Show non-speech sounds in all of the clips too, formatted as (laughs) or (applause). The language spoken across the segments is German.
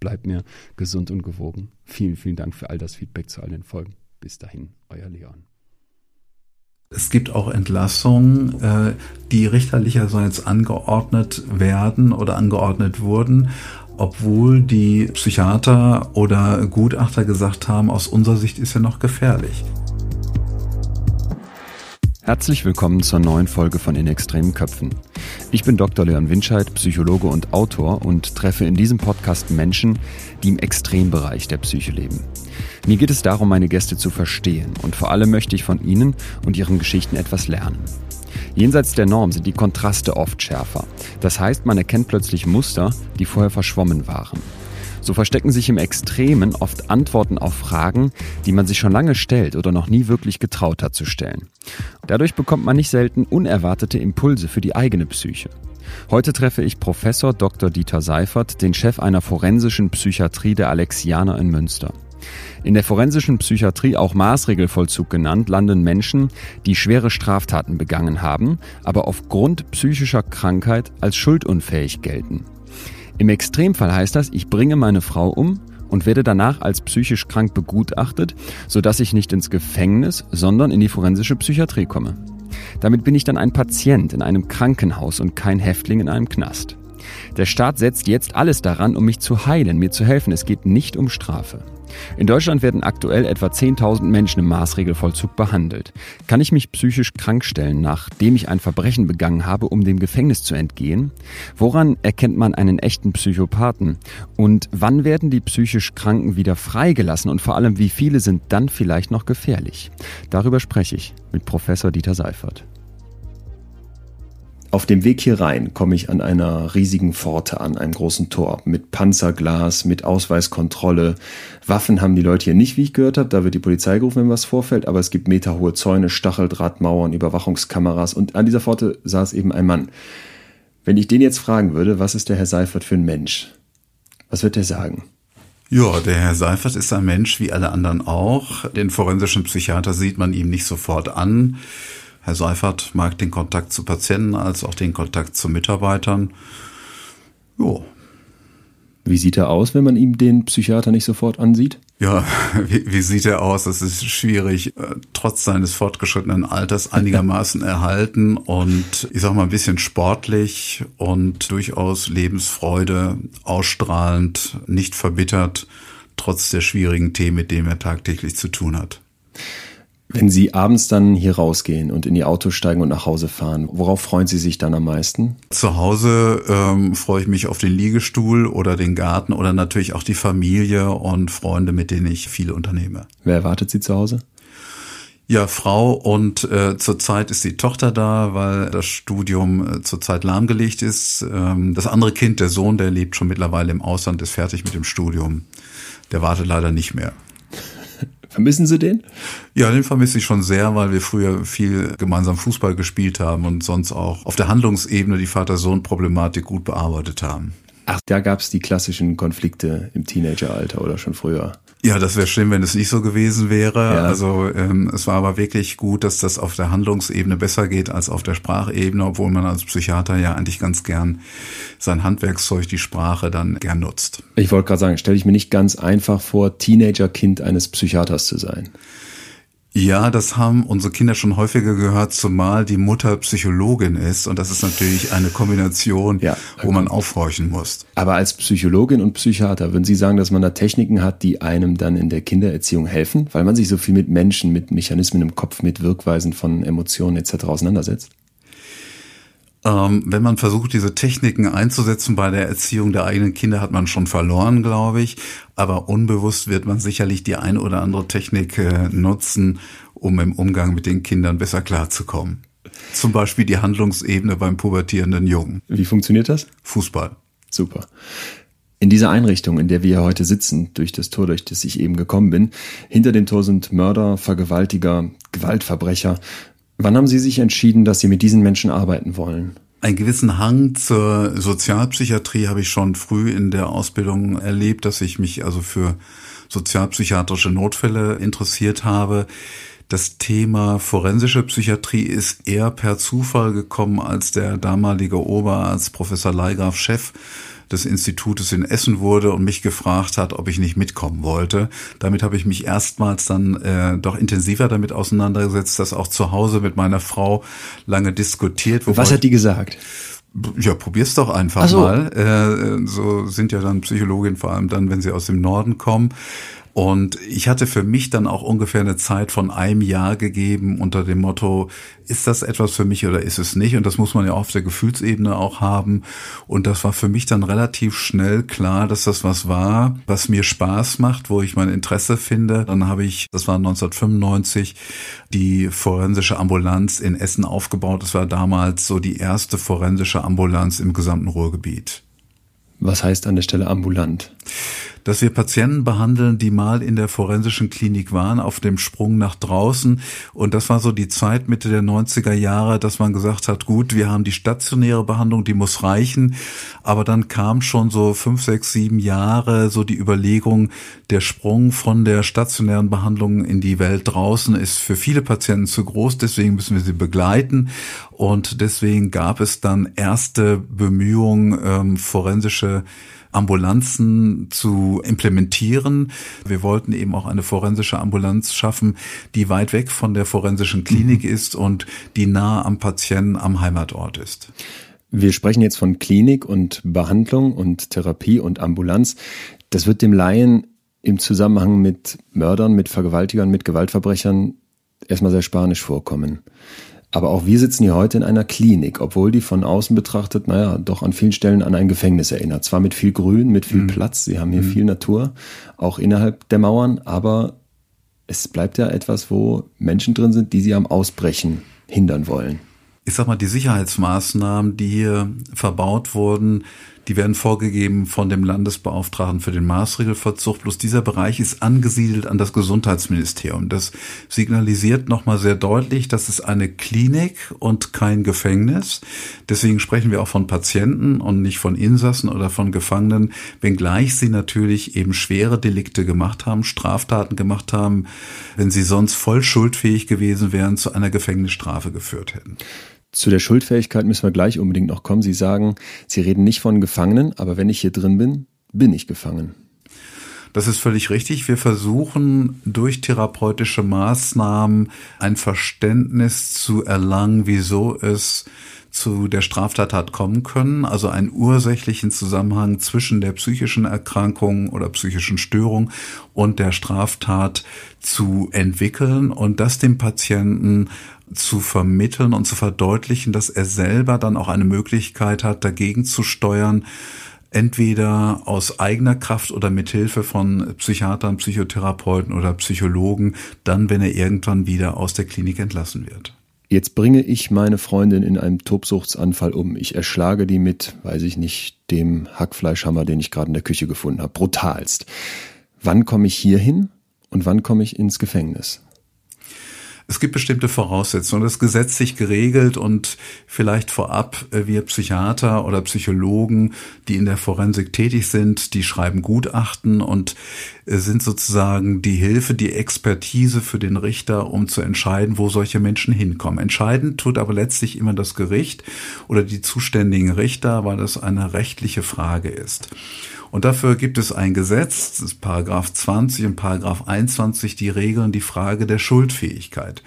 bleibt mir gesund und gewogen. Vielen, vielen Dank für all das Feedback zu all den Folgen. Bis dahin, euer Leon. Es gibt auch Entlassungen, äh, die richterlicherseits angeordnet werden oder angeordnet wurden, obwohl die Psychiater oder Gutachter gesagt haben, aus unserer Sicht ist er noch gefährlich. Herzlich willkommen zur neuen Folge von In extremen Köpfen. Ich bin Dr. Leon Winscheid, Psychologe und Autor und treffe in diesem Podcast Menschen, die im Extrembereich der Psyche leben. Mir geht es darum, meine Gäste zu verstehen und vor allem möchte ich von ihnen und ihren Geschichten etwas lernen. Jenseits der Norm sind die Kontraste oft schärfer. Das heißt, man erkennt plötzlich Muster, die vorher verschwommen waren. So verstecken sich im Extremen oft Antworten auf Fragen, die man sich schon lange stellt oder noch nie wirklich getraut hat zu stellen. Dadurch bekommt man nicht selten unerwartete Impulse für die eigene Psyche. Heute treffe ich Professor Dr. Dieter Seifert, den Chef einer forensischen Psychiatrie der Alexianer in Münster. In der forensischen Psychiatrie, auch Maßregelvollzug genannt, landen Menschen, die schwere Straftaten begangen haben, aber aufgrund psychischer Krankheit als schuldunfähig gelten. Im Extremfall heißt das, ich bringe meine Frau um und werde danach als psychisch krank begutachtet, sodass ich nicht ins Gefängnis, sondern in die forensische Psychiatrie komme. Damit bin ich dann ein Patient in einem Krankenhaus und kein Häftling in einem Knast. Der Staat setzt jetzt alles daran, um mich zu heilen, mir zu helfen. Es geht nicht um Strafe. In Deutschland werden aktuell etwa 10.000 Menschen im Maßregelvollzug behandelt. Kann ich mich psychisch krank stellen, nachdem ich ein Verbrechen begangen habe, um dem Gefängnis zu entgehen? Woran erkennt man einen echten Psychopathen? Und wann werden die psychisch Kranken wieder freigelassen? Und vor allem, wie viele sind dann vielleicht noch gefährlich? Darüber spreche ich mit Professor Dieter Seifert. Auf dem Weg hier rein komme ich an einer riesigen Pforte an, einem großen Tor mit Panzerglas, mit Ausweiskontrolle. Waffen haben die Leute hier nicht, wie ich gehört habe. Da wird die Polizei gerufen, wenn was vorfällt. Aber es gibt meterhohe Zäune, Stacheldrahtmauern, Überwachungskameras. Und an dieser Pforte saß eben ein Mann. Wenn ich den jetzt fragen würde, was ist der Herr Seifert für ein Mensch? Was wird er sagen? Ja, der Herr Seifert ist ein Mensch wie alle anderen auch. Den forensischen Psychiater sieht man ihm nicht sofort an. Herr Seifert mag den Kontakt zu Patienten als auch den Kontakt zu Mitarbeitern. Jo. Wie sieht er aus, wenn man ihm den Psychiater nicht sofort ansieht? Ja, (laughs) wie, wie sieht er aus? Es ist schwierig, äh, trotz seines fortgeschrittenen Alters (laughs) einigermaßen erhalten und ich sag mal ein bisschen sportlich und durchaus Lebensfreude ausstrahlend, nicht verbittert, trotz der schwierigen Themen, mit denen er tagtäglich zu tun hat. Wenn Sie abends dann hier rausgehen und in Ihr Auto steigen und nach Hause fahren, worauf freuen Sie sich dann am meisten? Zu Hause ähm, freue ich mich auf den Liegestuhl oder den Garten oder natürlich auch die Familie und Freunde, mit denen ich viel unternehme. Wer erwartet Sie zu Hause? Ja, Frau und äh, zurzeit ist die Tochter da, weil das Studium äh, zurzeit lahmgelegt ist. Ähm, das andere Kind, der Sohn, der lebt schon mittlerweile im Ausland, ist fertig mit dem Studium. Der wartet leider nicht mehr. Vermissen Sie den? Ja, den vermisse ich schon sehr, weil wir früher viel gemeinsam Fußball gespielt haben und sonst auch auf der Handlungsebene die Vater-Sohn-Problematik gut bearbeitet haben. Ach, da gab es die klassischen Konflikte im Teenageralter oder schon früher. Ja, das wäre schlimm, wenn es nicht so gewesen wäre. Ja. Also ähm, es war aber wirklich gut, dass das auf der Handlungsebene besser geht als auf der Sprachebene, obwohl man als Psychiater ja eigentlich ganz gern sein Handwerkszeug, die Sprache, dann gern nutzt. Ich wollte gerade sagen, stelle ich mir nicht ganz einfach vor, Teenagerkind eines Psychiaters zu sein. Ja, das haben unsere Kinder schon häufiger gehört, zumal die Mutter Psychologin ist. Und das ist natürlich eine Kombination, ja, wo man aufhorchen muss. Aber als Psychologin und Psychiater, würden Sie sagen, dass man da Techniken hat, die einem dann in der Kindererziehung helfen, weil man sich so viel mit Menschen, mit Mechanismen im Kopf, mit Wirkweisen von Emotionen etc. auseinandersetzt? Ähm, wenn man versucht, diese Techniken einzusetzen bei der Erziehung der eigenen Kinder, hat man schon verloren, glaube ich. Aber unbewusst wird man sicherlich die eine oder andere Technik äh, nutzen, um im Umgang mit den Kindern besser klarzukommen. Zum Beispiel die Handlungsebene beim pubertierenden Jungen. Wie funktioniert das? Fußball. Super. In dieser Einrichtung, in der wir heute sitzen, durch das Tor, durch das ich eben gekommen bin, hinter dem Tor sind Mörder, Vergewaltiger, Gewaltverbrecher Wann haben Sie sich entschieden, dass Sie mit diesen Menschen arbeiten wollen? Einen gewissen Hang zur Sozialpsychiatrie habe ich schon früh in der Ausbildung erlebt, dass ich mich also für sozialpsychiatrische Notfälle interessiert habe. Das Thema forensische Psychiatrie ist eher per Zufall gekommen, als der damalige Oberarzt Professor Leigraf Chef des Institutes in Essen wurde und mich gefragt hat, ob ich nicht mitkommen wollte. Damit habe ich mich erstmals dann äh, doch intensiver damit auseinandergesetzt, das auch zu Hause mit meiner Frau lange diskutiert. Was hat die gesagt? Ja, probier's doch einfach so. mal. Äh, so sind ja dann Psychologin vor allem dann, wenn sie aus dem Norden kommen. Und ich hatte für mich dann auch ungefähr eine Zeit von einem Jahr gegeben unter dem Motto, ist das etwas für mich oder ist es nicht? Und das muss man ja auf der Gefühlsebene auch haben. Und das war für mich dann relativ schnell klar, dass das was war, was mir Spaß macht, wo ich mein Interesse finde. Dann habe ich, das war 1995, die forensische Ambulanz in Essen aufgebaut. Das war damals so die erste forensische Ambulanz im gesamten Ruhrgebiet. Was heißt an der Stelle ambulant? Dass wir Patienten behandeln, die mal in der forensischen Klinik waren, auf dem Sprung nach draußen. Und das war so die Zeit Mitte der 90er Jahre, dass man gesagt hat, gut, wir haben die stationäre Behandlung, die muss reichen. Aber dann kam schon so fünf, sechs, sieben Jahre so die Überlegung, der Sprung von der stationären Behandlung in die Welt draußen ist für viele Patienten zu groß. Deswegen müssen wir sie begleiten. Und deswegen gab es dann erste Bemühungen, ähm, forensische Ambulanzen zu implementieren. Wir wollten eben auch eine forensische Ambulanz schaffen, die weit weg von der forensischen Klinik mhm. ist und die nah am Patienten am Heimatort ist. Wir sprechen jetzt von Klinik und Behandlung und Therapie und Ambulanz. Das wird dem Laien im Zusammenhang mit Mördern, mit Vergewaltigern, mit Gewaltverbrechern erstmal sehr spanisch vorkommen. Aber auch wir sitzen hier heute in einer Klinik, obwohl die von außen betrachtet, naja, doch an vielen Stellen an ein Gefängnis erinnert. Zwar mit viel Grün, mit viel mhm. Platz, sie haben hier mhm. viel Natur, auch innerhalb der Mauern, aber es bleibt ja etwas, wo Menschen drin sind, die sie am Ausbrechen hindern wollen. Ich sag mal, die Sicherheitsmaßnahmen, die hier verbaut wurden, die werden vorgegeben von dem Landesbeauftragten für den Maßregelvollzug. Bloß dieser Bereich ist angesiedelt an das Gesundheitsministerium. Das signalisiert nochmal sehr deutlich, dass es eine Klinik und kein Gefängnis. Deswegen sprechen wir auch von Patienten und nicht von Insassen oder von Gefangenen, wenngleich sie natürlich eben schwere Delikte gemacht haben, Straftaten gemacht haben, wenn sie sonst voll schuldfähig gewesen wären, zu einer Gefängnisstrafe geführt hätten. Zu der Schuldfähigkeit müssen wir gleich unbedingt noch kommen. Sie sagen, Sie reden nicht von Gefangenen, aber wenn ich hier drin bin, bin ich gefangen. Das ist völlig richtig. Wir versuchen durch therapeutische Maßnahmen ein Verständnis zu erlangen, wieso es zu der Straftat hat kommen können, also einen ursächlichen Zusammenhang zwischen der psychischen Erkrankung oder psychischen Störung und der Straftat zu entwickeln und das dem Patienten zu vermitteln und zu verdeutlichen, dass er selber dann auch eine Möglichkeit hat, dagegen zu steuern, entweder aus eigener Kraft oder mit Hilfe von Psychiatern, Psychotherapeuten oder Psychologen, dann, wenn er irgendwann wieder aus der Klinik entlassen wird. Jetzt bringe ich meine Freundin in einem Tobsuchtsanfall um. Ich erschlage die mit, weiß ich nicht, dem Hackfleischhammer, den ich gerade in der Küche gefunden habe. Brutalst. Wann komme ich hier hin und wann komme ich ins Gefängnis? Es gibt bestimmte Voraussetzungen. Das ist gesetzlich geregelt und vielleicht vorab äh, wir Psychiater oder Psychologen, die in der Forensik tätig sind, die schreiben Gutachten und äh, sind sozusagen die Hilfe, die Expertise für den Richter, um zu entscheiden, wo solche Menschen hinkommen. Entscheidend tut aber letztlich immer das Gericht oder die zuständigen Richter, weil das eine rechtliche Frage ist. Und dafür gibt es ein Gesetz, das ist Paragraph 20 und Paragraph 21, die regeln die Frage der Schuldfähigkeit.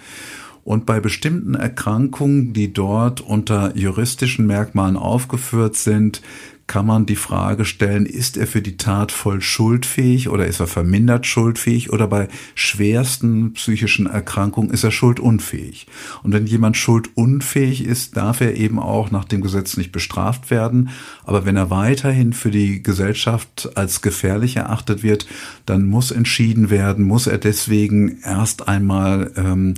Und bei bestimmten Erkrankungen, die dort unter juristischen Merkmalen aufgeführt sind, kann man die Frage stellen, ist er für die Tat voll schuldfähig oder ist er vermindert schuldfähig oder bei schwersten psychischen Erkrankungen ist er schuldunfähig. Und wenn jemand schuldunfähig ist, darf er eben auch nach dem Gesetz nicht bestraft werden. Aber wenn er weiterhin für die Gesellschaft als gefährlich erachtet wird, dann muss entschieden werden, muss er deswegen erst einmal ähm,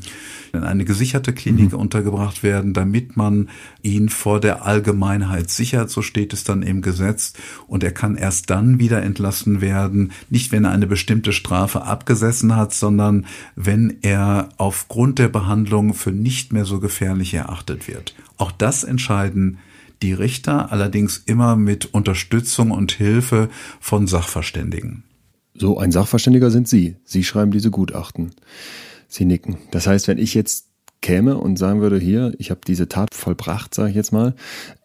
in eine gesicherte Klinik mhm. untergebracht werden, damit man ihn vor der Allgemeinheit sichert, so steht es dann im Gesetz. Und er kann erst dann wieder entlassen werden, nicht wenn er eine bestimmte Strafe abgesessen hat, sondern wenn er aufgrund der Behandlung für nicht mehr so gefährlich erachtet wird. Auch das entscheiden die Richter, allerdings immer mit Unterstützung und Hilfe von Sachverständigen. So ein Sachverständiger sind Sie. Sie schreiben diese Gutachten. Sie nicken. Das heißt, wenn ich jetzt käme und sagen würde, hier, ich habe diese Tat vollbracht, sage ich jetzt mal,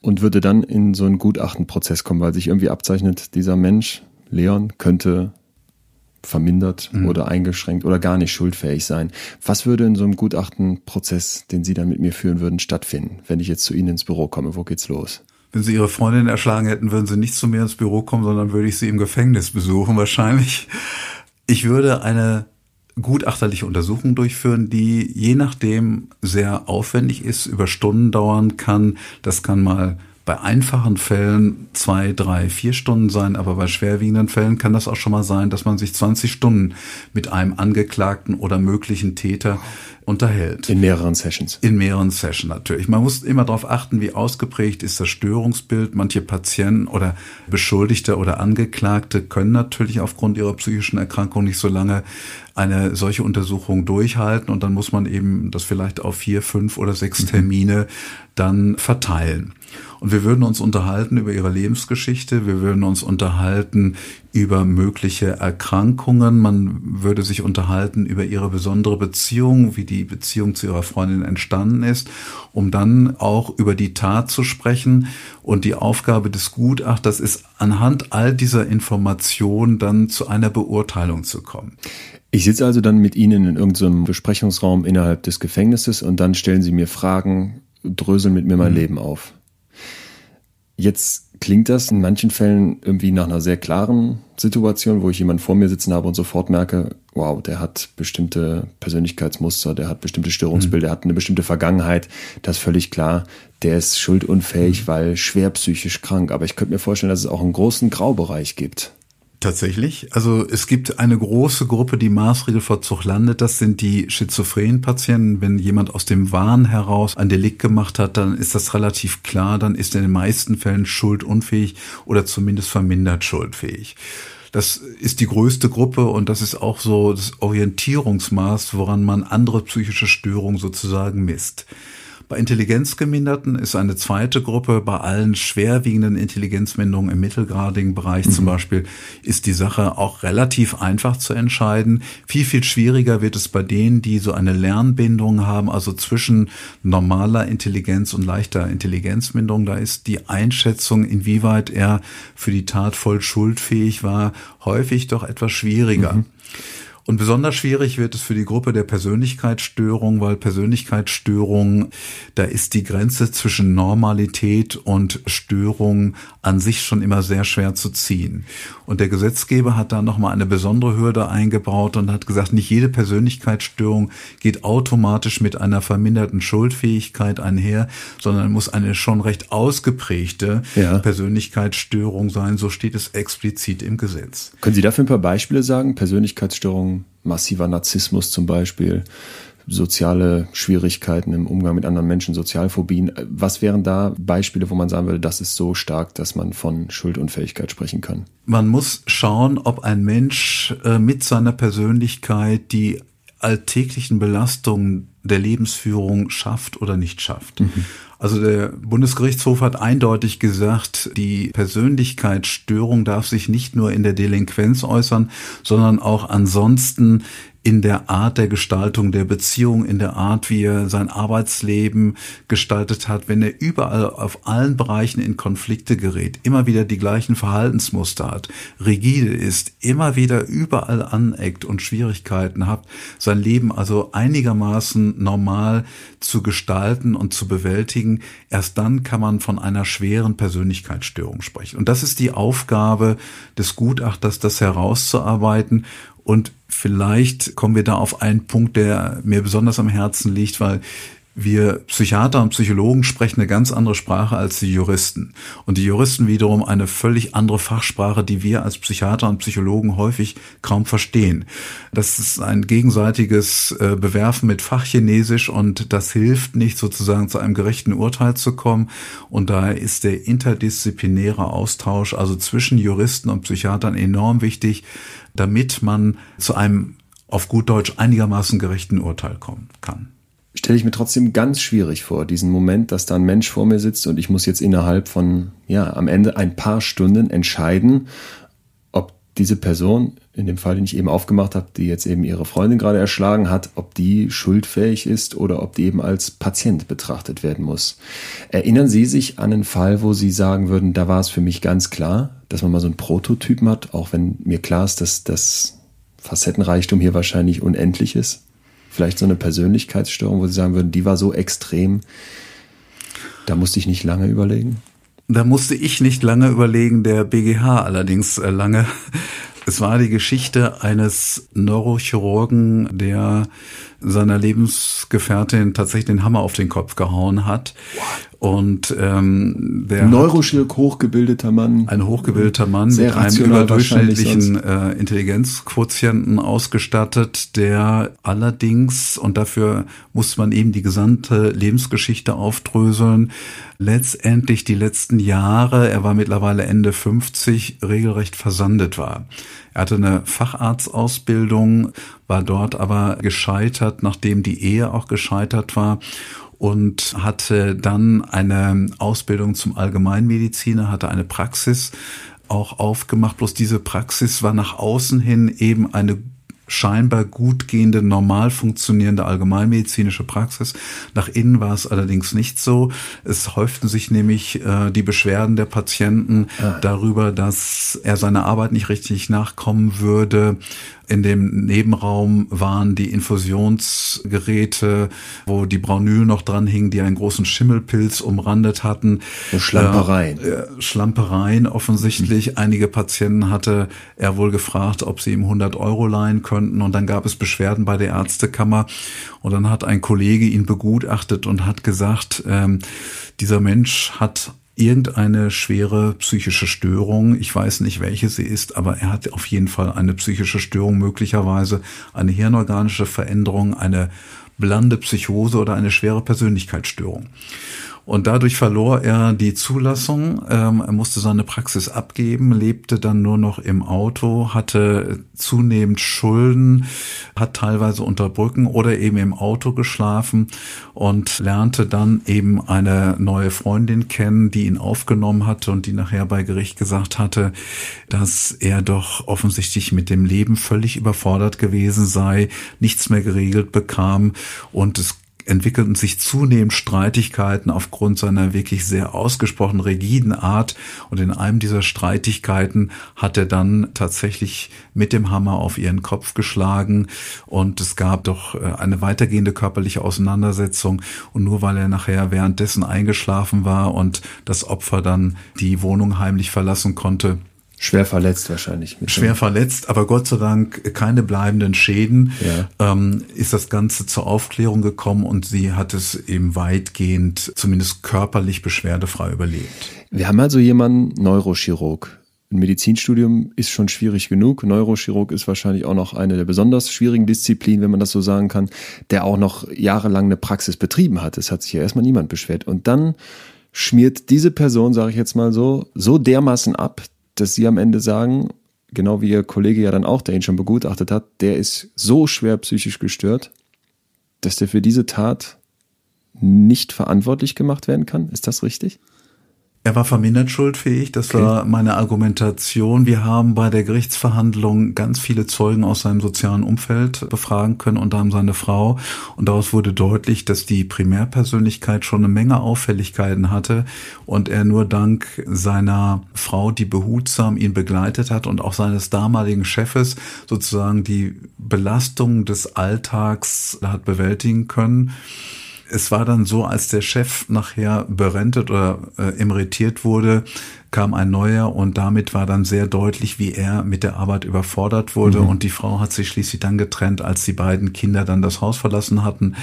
und würde dann in so einen Gutachtenprozess kommen, weil sich irgendwie abzeichnet, dieser Mensch, Leon, könnte vermindert mhm. oder eingeschränkt oder gar nicht schuldfähig sein. Was würde in so einem Gutachtenprozess, den Sie dann mit mir führen würden, stattfinden, wenn ich jetzt zu Ihnen ins Büro komme? Wo geht's los? Wenn Sie Ihre Freundin erschlagen hätten, würden Sie nicht zu mir ins Büro kommen, sondern würde ich Sie im Gefängnis besuchen wahrscheinlich. Ich würde eine gutachterliche Untersuchung durchführen, die je nachdem sehr aufwendig ist, über Stunden dauern kann. Das kann mal bei einfachen Fällen zwei, drei, vier Stunden sein, aber bei schwerwiegenden Fällen kann das auch schon mal sein, dass man sich 20 Stunden mit einem Angeklagten oder möglichen Täter unterhält. In mehreren Sessions. In mehreren Sessions natürlich. Man muss immer darauf achten, wie ausgeprägt ist das Störungsbild. Manche Patienten oder Beschuldigte oder Angeklagte können natürlich aufgrund ihrer psychischen Erkrankung nicht so lange eine solche Untersuchung durchhalten und dann muss man eben das vielleicht auf vier, fünf oder sechs mhm. Termine dann verteilen. Und wir würden uns unterhalten über ihre Lebensgeschichte, wir würden uns unterhalten über mögliche Erkrankungen, man würde sich unterhalten über ihre besondere Beziehung, wie die Beziehung zu ihrer Freundin entstanden ist, um dann auch über die Tat zu sprechen. Und die Aufgabe des Gutachters ist, anhand all dieser Informationen dann zu einer Beurteilung zu kommen. Ich sitze also dann mit Ihnen in irgendeinem Besprechungsraum innerhalb des Gefängnisses und dann stellen Sie mir Fragen, dröseln mit mir mein mhm. Leben auf. Jetzt klingt das in manchen Fällen irgendwie nach einer sehr klaren Situation, wo ich jemanden vor mir sitzen habe und sofort merke, wow, der hat bestimmte Persönlichkeitsmuster, der hat bestimmte Störungsbilder, der hat eine bestimmte Vergangenheit. Das ist völlig klar. Der ist schuldunfähig, mhm. weil schwer psychisch krank. Aber ich könnte mir vorstellen, dass es auch einen großen Graubereich gibt. Tatsächlich. Also es gibt eine große Gruppe, die Maßregelvollzug landet. Das sind die schizophrenen Patienten. Wenn jemand aus dem Wahn heraus ein Delikt gemacht hat, dann ist das relativ klar. Dann ist er in den meisten Fällen schuldunfähig oder zumindest vermindert schuldfähig. Das ist die größte Gruppe und das ist auch so das Orientierungsmaß, woran man andere psychische Störungen sozusagen misst. Bei Intelligenzgeminderten ist eine zweite Gruppe, bei allen schwerwiegenden Intelligenzminderungen im mittelgradigen Bereich mhm. zum Beispiel, ist die Sache auch relativ einfach zu entscheiden. Viel, viel schwieriger wird es bei denen, die so eine Lernbindung haben, also zwischen normaler Intelligenz und leichter Intelligenzminderung. Da ist die Einschätzung, inwieweit er für die Tat voll schuldfähig war, häufig doch etwas schwieriger. Mhm. Und besonders schwierig wird es für die Gruppe der Persönlichkeitsstörung, weil Persönlichkeitsstörung, da ist die Grenze zwischen Normalität und Störung an sich schon immer sehr schwer zu ziehen. Und der Gesetzgeber hat da nochmal eine besondere Hürde eingebaut und hat gesagt, nicht jede Persönlichkeitsstörung geht automatisch mit einer verminderten Schuldfähigkeit einher, sondern muss eine schon recht ausgeprägte ja. Persönlichkeitsstörung sein. So steht es explizit im Gesetz. Können Sie dafür ein paar Beispiele sagen? Persönlichkeitsstörungen massiver Narzissmus zum Beispiel, soziale Schwierigkeiten im Umgang mit anderen Menschen, Sozialphobien. Was wären da Beispiele, wo man sagen würde, das ist so stark, dass man von Schuldunfähigkeit sprechen kann? Man muss schauen, ob ein Mensch äh, mit seiner Persönlichkeit die alltäglichen Belastungen der Lebensführung schafft oder nicht schafft. Mhm. Also der Bundesgerichtshof hat eindeutig gesagt, die Persönlichkeitsstörung darf sich nicht nur in der Delinquenz äußern, sondern auch ansonsten in der Art der Gestaltung der Beziehung, in der Art, wie er sein Arbeitsleben gestaltet hat, wenn er überall auf allen Bereichen in Konflikte gerät, immer wieder die gleichen Verhaltensmuster hat, rigide ist, immer wieder überall aneckt und Schwierigkeiten hat, sein Leben also einigermaßen normal zu gestalten und zu bewältigen, erst dann kann man von einer schweren Persönlichkeitsstörung sprechen. Und das ist die Aufgabe des Gutachters, das herauszuarbeiten. Und vielleicht kommen wir da auf einen Punkt, der mir besonders am Herzen liegt, weil wir Psychiater und Psychologen sprechen eine ganz andere Sprache als die Juristen. Und die Juristen wiederum eine völlig andere Fachsprache, die wir als Psychiater und Psychologen häufig kaum verstehen. Das ist ein gegenseitiges äh, Bewerfen mit Fachchinesisch und das hilft nicht sozusagen zu einem gerechten Urteil zu kommen. Und daher ist der interdisziplinäre Austausch, also zwischen Juristen und Psychiatern enorm wichtig, damit man zu einem auf gut Deutsch einigermaßen gerechten Urteil kommen kann. Stelle ich mir trotzdem ganz schwierig vor, diesen Moment, dass da ein Mensch vor mir sitzt und ich muss jetzt innerhalb von, ja, am Ende ein paar Stunden entscheiden, ob diese Person, in dem Fall, den ich eben aufgemacht habe, die jetzt eben ihre Freundin gerade erschlagen hat, ob die schuldfähig ist oder ob die eben als Patient betrachtet werden muss. Erinnern Sie sich an einen Fall, wo Sie sagen würden, da war es für mich ganz klar, dass man mal so einen Prototypen hat, auch wenn mir klar ist, dass das Facettenreichtum hier wahrscheinlich unendlich ist? vielleicht so eine Persönlichkeitsstörung, wo Sie sagen würden, die war so extrem, da musste ich nicht lange überlegen? Da musste ich nicht lange überlegen, der BGH allerdings äh, lange. Es war die Geschichte eines Neurochirurgen, der seiner Lebensgefährtin tatsächlich den Hammer auf den Kopf gehauen hat. Und ähm, der Neurochirurg, hochgebildeter Mann. Ein hochgebildeter Mann mit einem überdurchschnittlichen äh, Intelligenzquotienten ausgestattet, der allerdings, und dafür muss man eben die gesamte Lebensgeschichte aufdröseln, letztendlich die letzten Jahre, er war mittlerweile Ende 50, regelrecht versandet war. Er hatte eine Facharztausbildung, war dort aber gescheitert, nachdem die Ehe auch gescheitert war und hatte dann eine Ausbildung zum Allgemeinmediziner, hatte eine Praxis auch aufgemacht. Bloß diese Praxis war nach außen hin eben eine scheinbar gut gehende, normal funktionierende allgemeinmedizinische Praxis. Nach innen war es allerdings nicht so. Es häuften sich nämlich äh, die Beschwerden der Patienten ah. darüber, dass er seiner Arbeit nicht richtig nachkommen würde, in dem Nebenraum waren die Infusionsgeräte, wo die Braunül noch dran hing, die einen großen Schimmelpilz umrandet hatten. Schlampereien. Äh, Schlampereien offensichtlich. Mhm. Einige Patienten hatte er wohl gefragt, ob sie ihm 100 Euro leihen könnten. Und dann gab es Beschwerden bei der Ärztekammer. Und dann hat ein Kollege ihn begutachtet und hat gesagt, ähm, dieser Mensch hat irgendeine schwere psychische Störung. Ich weiß nicht, welche sie ist, aber er hat auf jeden Fall eine psychische Störung, möglicherweise eine hirnorganische Veränderung, eine blande Psychose oder eine schwere Persönlichkeitsstörung. Und dadurch verlor er die Zulassung. Ähm, er musste seine Praxis abgeben, lebte dann nur noch im Auto, hatte zunehmend Schulden, hat teilweise unter Brücken oder eben im Auto geschlafen und lernte dann eben eine neue Freundin kennen, die ihn aufgenommen hatte und die nachher bei Gericht gesagt hatte, dass er doch offensichtlich mit dem Leben völlig überfordert gewesen sei, nichts mehr geregelt bekam und es entwickelten sich zunehmend Streitigkeiten aufgrund seiner wirklich sehr ausgesprochen rigiden Art. Und in einem dieser Streitigkeiten hat er dann tatsächlich mit dem Hammer auf ihren Kopf geschlagen. Und es gab doch äh, eine weitergehende körperliche Auseinandersetzung. Und nur weil er nachher währenddessen eingeschlafen war und das Opfer dann die Wohnung heimlich verlassen konnte, Schwer verletzt wahrscheinlich. Schwer verletzt, aber Gott sei Dank keine bleibenden Schäden. Ja. Ähm, ist das Ganze zur Aufklärung gekommen und sie hat es eben weitgehend, zumindest körperlich beschwerdefrei überlebt. Wir haben also jemanden, Neurochirurg. Ein Medizinstudium ist schon schwierig genug. Neurochirurg ist wahrscheinlich auch noch eine der besonders schwierigen Disziplinen, wenn man das so sagen kann, der auch noch jahrelang eine Praxis betrieben hat. Es hat sich ja erstmal niemand beschwert. Und dann schmiert diese Person, sage ich jetzt mal so, so dermaßen ab, dass sie am Ende sagen, genau wie ihr Kollege ja dann auch, der ihn schon begutachtet hat, der ist so schwer psychisch gestört, dass der für diese Tat nicht verantwortlich gemacht werden kann. Ist das richtig? Er war vermindert schuldfähig, das okay. war meine Argumentation. Wir haben bei der Gerichtsverhandlung ganz viele Zeugen aus seinem sozialen Umfeld befragen können, unter anderem seine Frau. Und daraus wurde deutlich, dass die Primärpersönlichkeit schon eine Menge Auffälligkeiten hatte und er nur dank seiner Frau, die behutsam ihn begleitet hat und auch seines damaligen Chefes sozusagen die Belastung des Alltags hat bewältigen können es war dann so, als der Chef nachher berentet oder äh, emeritiert wurde, kam ein neuer und damit war dann sehr deutlich, wie er mit der Arbeit überfordert wurde. Mhm. Und die Frau hat sich schließlich dann getrennt, als die beiden Kinder dann das Haus verlassen hatten.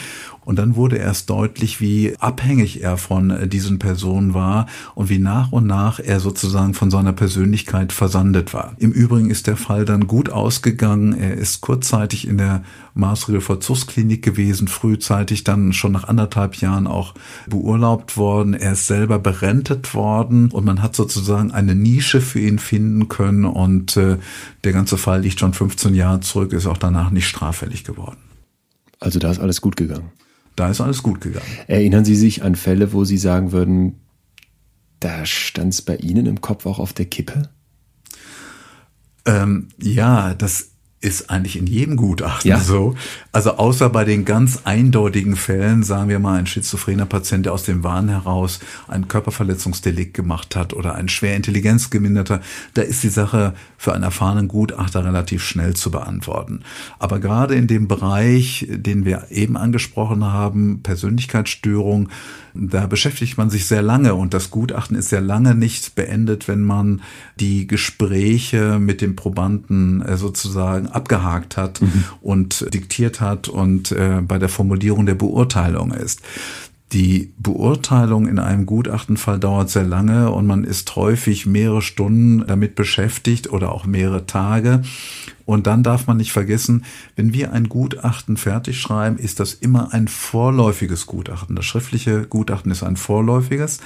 Und dann wurde erst deutlich, wie abhängig er von äh, diesen Personen war und wie nach und nach er sozusagen von seiner Persönlichkeit versandet war. Im Übrigen ist der Fall dann gut ausgegangen. Er ist kurzzeitig in der Maßregelvollzugsklinik gewesen, frühzeitig dann schon nach anderthalb Jahren auch beurlaubt worden. Er ist selber berentet worden und man hat sozusagen eine Nische für ihn finden können und äh, der ganze Fall liegt schon 15 Jahre zurück, ist auch danach nicht straffällig geworden. Also da ist alles gut gegangen. Da ist alles gut gegangen. Erinnern Sie sich an Fälle, wo Sie sagen würden, da stand es bei Ihnen im Kopf auch auf der Kippe? Ähm, ja, das ist eigentlich in jedem Gutachten ja. so. Also außer bei den ganz eindeutigen Fällen, sagen wir mal, ein schizophrener Patient, der aus dem Wahn heraus ein Körperverletzungsdelikt gemacht hat oder ein schwer intelligenzgeminderter, da ist die Sache für einen erfahrenen Gutachter relativ schnell zu beantworten. Aber gerade in dem Bereich, den wir eben angesprochen haben, Persönlichkeitsstörung, da beschäftigt man sich sehr lange und das Gutachten ist sehr lange nicht beendet, wenn man die Gespräche mit dem Probanden äh, sozusagen abgehakt hat mhm. und diktiert hat und äh, bei der Formulierung der Beurteilung ist. Die Beurteilung in einem Gutachtenfall dauert sehr lange und man ist häufig mehrere Stunden damit beschäftigt oder auch mehrere Tage. Und dann darf man nicht vergessen, wenn wir ein Gutachten fertig schreiben, ist das immer ein vorläufiges Gutachten. Das schriftliche Gutachten ist ein vorläufiges,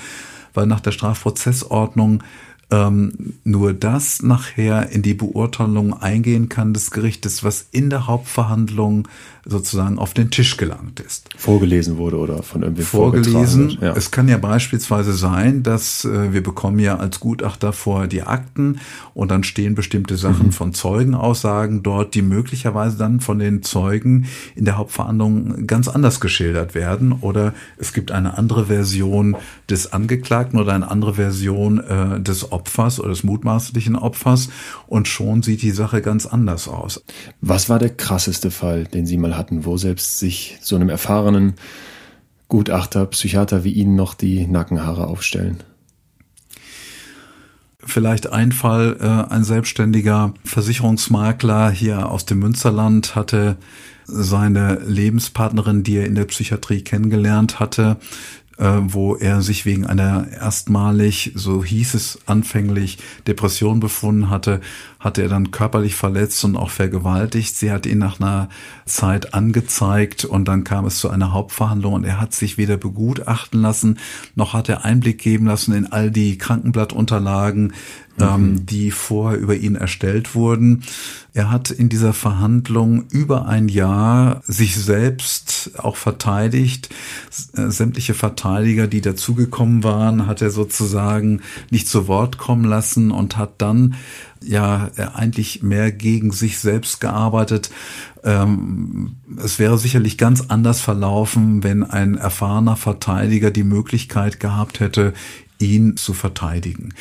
weil nach der Strafprozessordnung ähm, nur das nachher in die Beurteilung eingehen kann des Gerichtes, was in der Hauptverhandlung sozusagen auf den Tisch gelangt ist. Vorgelesen wurde oder von irgendwie vorgelesen. Ja. Es kann ja beispielsweise sein, dass äh, wir bekommen ja als Gutachter vor die Akten und dann stehen bestimmte Sachen mhm. von Zeugenaussagen dort, die möglicherweise dann von den Zeugen in der Hauptverhandlung ganz anders geschildert werden oder es gibt eine andere Version des Angeklagten oder eine andere Version äh, des Opfers oder des mutmaßlichen Opfers und schon sieht die Sache ganz anders aus. Was war der krasseste Fall, den Sie mal hatten, wo selbst sich so einem erfahrenen Gutachter, Psychiater wie Ihnen noch die Nackenhaare aufstellen? Vielleicht ein Fall, äh, ein selbstständiger Versicherungsmakler hier aus dem Münsterland hatte seine Lebenspartnerin, die er in der Psychiatrie kennengelernt hatte, wo er sich wegen einer erstmalig, so hieß es anfänglich, Depression befunden hatte, hatte er dann körperlich verletzt und auch vergewaltigt. Sie hat ihn nach einer Zeit angezeigt und dann kam es zu einer Hauptverhandlung und er hat sich weder begutachten lassen, noch hat er Einblick geben lassen in all die Krankenblattunterlagen, ähm, mhm. die vorher über ihn erstellt wurden. Er hat in dieser Verhandlung über ein Jahr sich selbst auch verteidigt. Äh, sämtliche Verteidiger, die dazugekommen waren, hat er sozusagen nicht zu Wort kommen lassen und hat dann ja eigentlich mehr gegen sich selbst gearbeitet. Ähm, es wäre sicherlich ganz anders verlaufen, wenn ein erfahrener Verteidiger die Möglichkeit gehabt hätte, ihn zu verteidigen.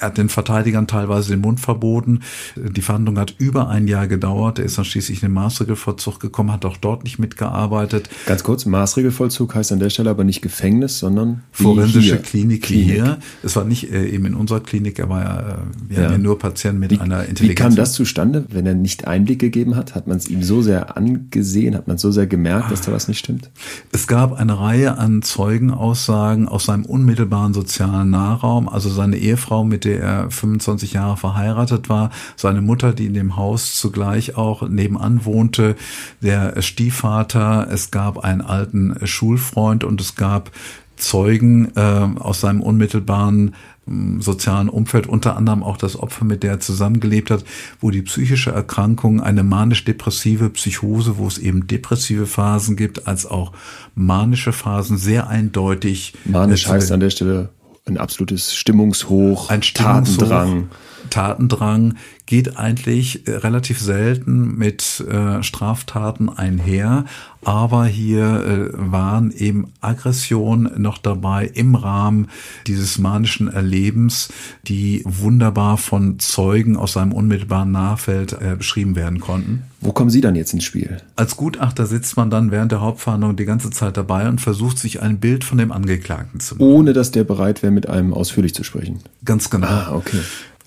Er hat den Verteidigern teilweise den Mund verboten. Die Verhandlung hat über ein Jahr gedauert. Er ist dann schließlich in den Maßregelvollzug gekommen, hat auch dort nicht mitgearbeitet. Ganz kurz, Maßregelvollzug heißt an der Stelle aber nicht Gefängnis, sondern forensische hier. Klinik, Klinik hier. Es war nicht äh, eben in unserer Klinik, er war ja, äh, wir ja. ja nur Patienten mit wie, einer Intelligenz. Wie kam das zustande, wenn er nicht Einblick gegeben hat? Hat man es ihm so sehr angesehen? Hat man so sehr gemerkt, dass da was nicht stimmt? Es gab eine Reihe an Zeugenaussagen aus seinem unmittelbaren sozialen Nahraum, also seine Ehefrau mit der er 25 Jahre verheiratet war, seine Mutter, die in dem Haus zugleich auch nebenan wohnte, der Stiefvater, es gab einen alten Schulfreund und es gab Zeugen äh, aus seinem unmittelbaren ähm, sozialen Umfeld, unter anderem auch das Opfer, mit der er zusammengelebt hat, wo die psychische Erkrankung eine manisch-depressive Psychose, wo es eben depressive Phasen gibt, als auch manische Phasen sehr eindeutig. Manisch heißt an der Stelle ein absolutes Stimmungshoch, ein Stimmungshoch, Tatendrang. Tatendrang geht eigentlich äh, relativ selten mit äh, Straftaten einher, aber hier äh, waren eben Aggressionen noch dabei im Rahmen dieses manischen Erlebens, die wunderbar von Zeugen aus seinem unmittelbaren Nahfeld äh, beschrieben werden konnten. Wo kommen Sie dann jetzt ins Spiel? Als Gutachter sitzt man dann während der Hauptverhandlung die ganze Zeit dabei und versucht sich ein Bild von dem Angeklagten zu machen. Ohne dass der bereit wäre, mit einem ausführlich zu sprechen. Ganz genau. Ah, okay.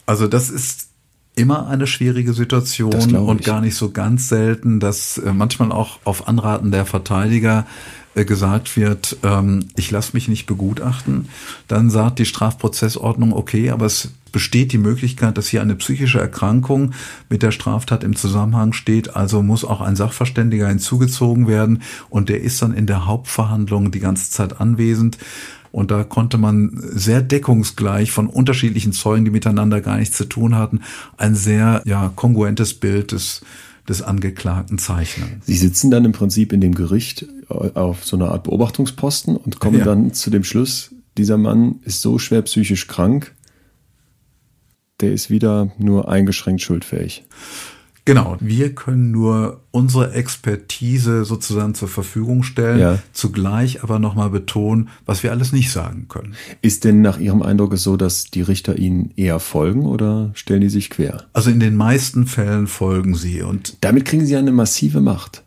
Also das ist immer eine schwierige Situation und gar nicht so ganz selten, dass äh, manchmal auch auf Anraten der Verteidiger äh, gesagt wird, ähm, ich lasse mich nicht begutachten. Dann sagt die Strafprozessordnung, okay, aber es besteht die Möglichkeit, dass hier eine psychische Erkrankung mit der Straftat im Zusammenhang steht, also muss auch ein Sachverständiger hinzugezogen werden und der ist dann in der Hauptverhandlung die ganze Zeit anwesend. Und da konnte man sehr deckungsgleich von unterschiedlichen Zeugen, die miteinander gar nichts zu tun hatten, ein sehr ja, kongruentes Bild des, des Angeklagten zeichnen. Sie sitzen dann im Prinzip in dem Gericht auf so einer Art Beobachtungsposten und kommen ja. dann zu dem Schluss, dieser Mann ist so schwer psychisch krank, der ist wieder nur eingeschränkt schuldfähig. Genau, wir können nur unsere Expertise sozusagen zur Verfügung stellen, ja. zugleich aber nochmal betonen, was wir alles nicht sagen können. Ist denn nach Ihrem Eindruck so, dass die Richter Ihnen eher folgen oder stellen die sich quer? Also in den meisten Fällen folgen sie und damit kriegen sie eine massive Macht.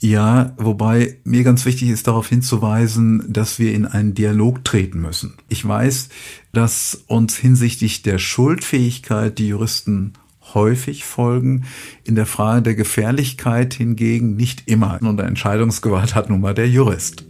Ja, wobei mir ganz wichtig ist darauf hinzuweisen, dass wir in einen Dialog treten müssen. Ich weiß, dass uns hinsichtlich der Schuldfähigkeit die Juristen häufig folgen. In der Frage der Gefährlichkeit hingegen nicht immer. Und der Entscheidungsgewalt hat nun mal der Jurist.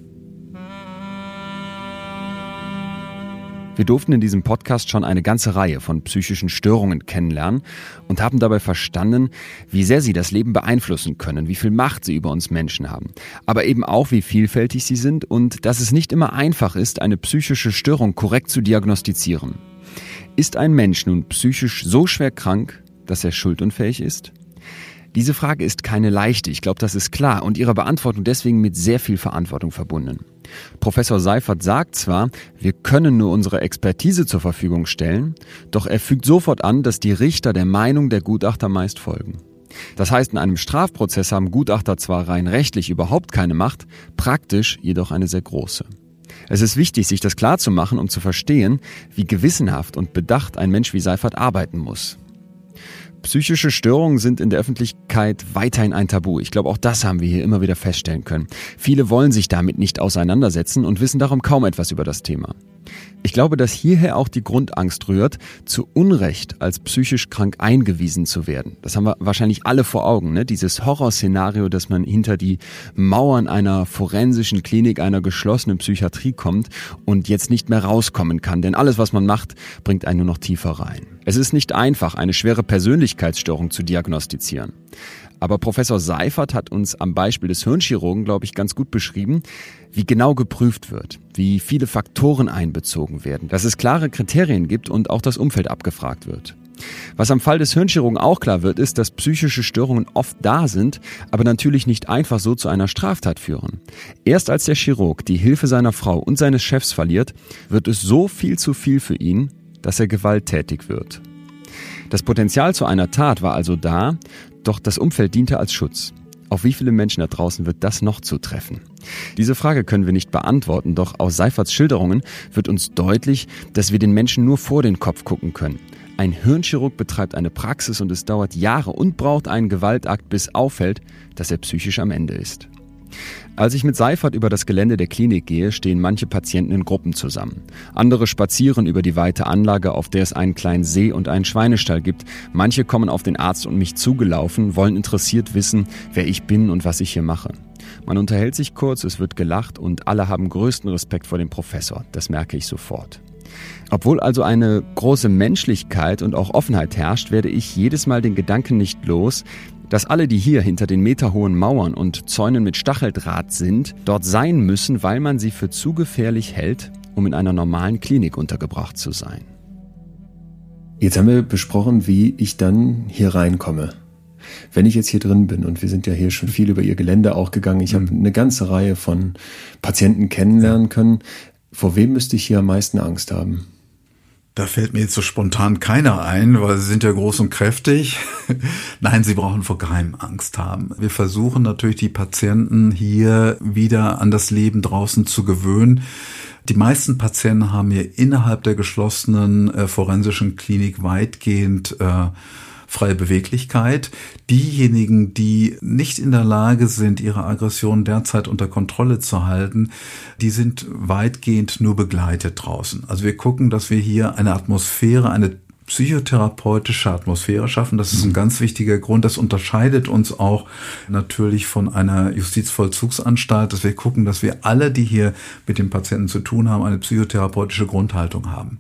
Wir durften in diesem Podcast schon eine ganze Reihe von psychischen Störungen kennenlernen und haben dabei verstanden, wie sehr sie das Leben beeinflussen können, wie viel Macht sie über uns Menschen haben, aber eben auch, wie vielfältig sie sind und dass es nicht immer einfach ist, eine psychische Störung korrekt zu diagnostizieren. Ist ein Mensch nun psychisch so schwer krank, dass er schuldunfähig ist? Diese Frage ist keine leichte, ich glaube, das ist klar und ihre Beantwortung deswegen mit sehr viel Verantwortung verbunden. Professor Seifert sagt zwar, wir können nur unsere Expertise zur Verfügung stellen, doch er fügt sofort an, dass die Richter der Meinung der Gutachter meist folgen. Das heißt, in einem Strafprozess haben Gutachter zwar rein rechtlich überhaupt keine Macht, praktisch jedoch eine sehr große. Es ist wichtig, sich das klar zu machen, um zu verstehen, wie gewissenhaft und bedacht ein Mensch wie Seifert arbeiten muss. Psychische Störungen sind in der Öffentlichkeit weiterhin ein Tabu. Ich glaube, auch das haben wir hier immer wieder feststellen können. Viele wollen sich damit nicht auseinandersetzen und wissen darum kaum etwas über das Thema. Ich glaube, dass hierher auch die Grundangst rührt, zu Unrecht als psychisch krank eingewiesen zu werden. Das haben wir wahrscheinlich alle vor Augen, ne? Dieses Horrorszenario, dass man hinter die Mauern einer forensischen Klinik, einer geschlossenen Psychiatrie kommt und jetzt nicht mehr rauskommen kann. Denn alles, was man macht, bringt einen nur noch tiefer rein. Es ist nicht einfach, eine schwere Persönlichkeitsstörung zu diagnostizieren. Aber Professor Seifert hat uns am Beispiel des Hirnchirurgen, glaube ich, ganz gut beschrieben, wie genau geprüft wird, wie viele Faktoren einbezogen werden, dass es klare Kriterien gibt und auch das Umfeld abgefragt wird. Was am Fall des Hirnchirurgen auch klar wird, ist, dass psychische Störungen oft da sind, aber natürlich nicht einfach so zu einer Straftat führen. Erst als der Chirurg die Hilfe seiner Frau und seines Chefs verliert, wird es so viel zu viel für ihn, dass er gewalttätig wird. Das Potenzial zu einer Tat war also da, doch das Umfeld diente als Schutz. Auf wie viele Menschen da draußen wird das noch zutreffen? Diese Frage können wir nicht beantworten, doch aus Seiferts Schilderungen wird uns deutlich, dass wir den Menschen nur vor den Kopf gucken können. Ein Hirnchirurg betreibt eine Praxis und es dauert Jahre und braucht einen Gewaltakt, bis auffällt, dass er psychisch am Ende ist. Als ich mit Seifert über das Gelände der Klinik gehe, stehen manche Patienten in Gruppen zusammen. Andere spazieren über die weite Anlage, auf der es einen kleinen See und einen Schweinestall gibt. Manche kommen auf den Arzt und mich zugelaufen, wollen interessiert wissen, wer ich bin und was ich hier mache. Man unterhält sich kurz, es wird gelacht und alle haben größten Respekt vor dem Professor. Das merke ich sofort. Obwohl also eine große Menschlichkeit und auch Offenheit herrscht, werde ich jedes Mal den Gedanken nicht los, dass alle, die hier hinter den meterhohen Mauern und Zäunen mit Stacheldraht sind, dort sein müssen, weil man sie für zu gefährlich hält, um in einer normalen Klinik untergebracht zu sein. Jetzt haben wir besprochen, wie ich dann hier reinkomme. Wenn ich jetzt hier drin bin und wir sind ja hier schon viel über ihr Gelände auch gegangen, ich mhm. habe eine ganze Reihe von Patienten kennenlernen können. Vor wem müsste ich hier am meisten Angst haben? Da fällt mir jetzt so spontan keiner ein, weil sie sind ja groß und kräftig. (laughs) Nein, sie brauchen vor keinem Angst haben. Wir versuchen natürlich die Patienten hier wieder an das Leben draußen zu gewöhnen. Die meisten Patienten haben hier innerhalb der geschlossenen äh, forensischen Klinik weitgehend äh, freie Beweglichkeit. Diejenigen, die nicht in der Lage sind, ihre Aggression derzeit unter Kontrolle zu halten, die sind weitgehend nur begleitet draußen. Also wir gucken, dass wir hier eine Atmosphäre, eine psychotherapeutische Atmosphäre schaffen. Das ist ein ganz wichtiger Grund. Das unterscheidet uns auch natürlich von einer Justizvollzugsanstalt, dass wir gucken, dass wir alle, die hier mit dem Patienten zu tun haben, eine psychotherapeutische Grundhaltung haben.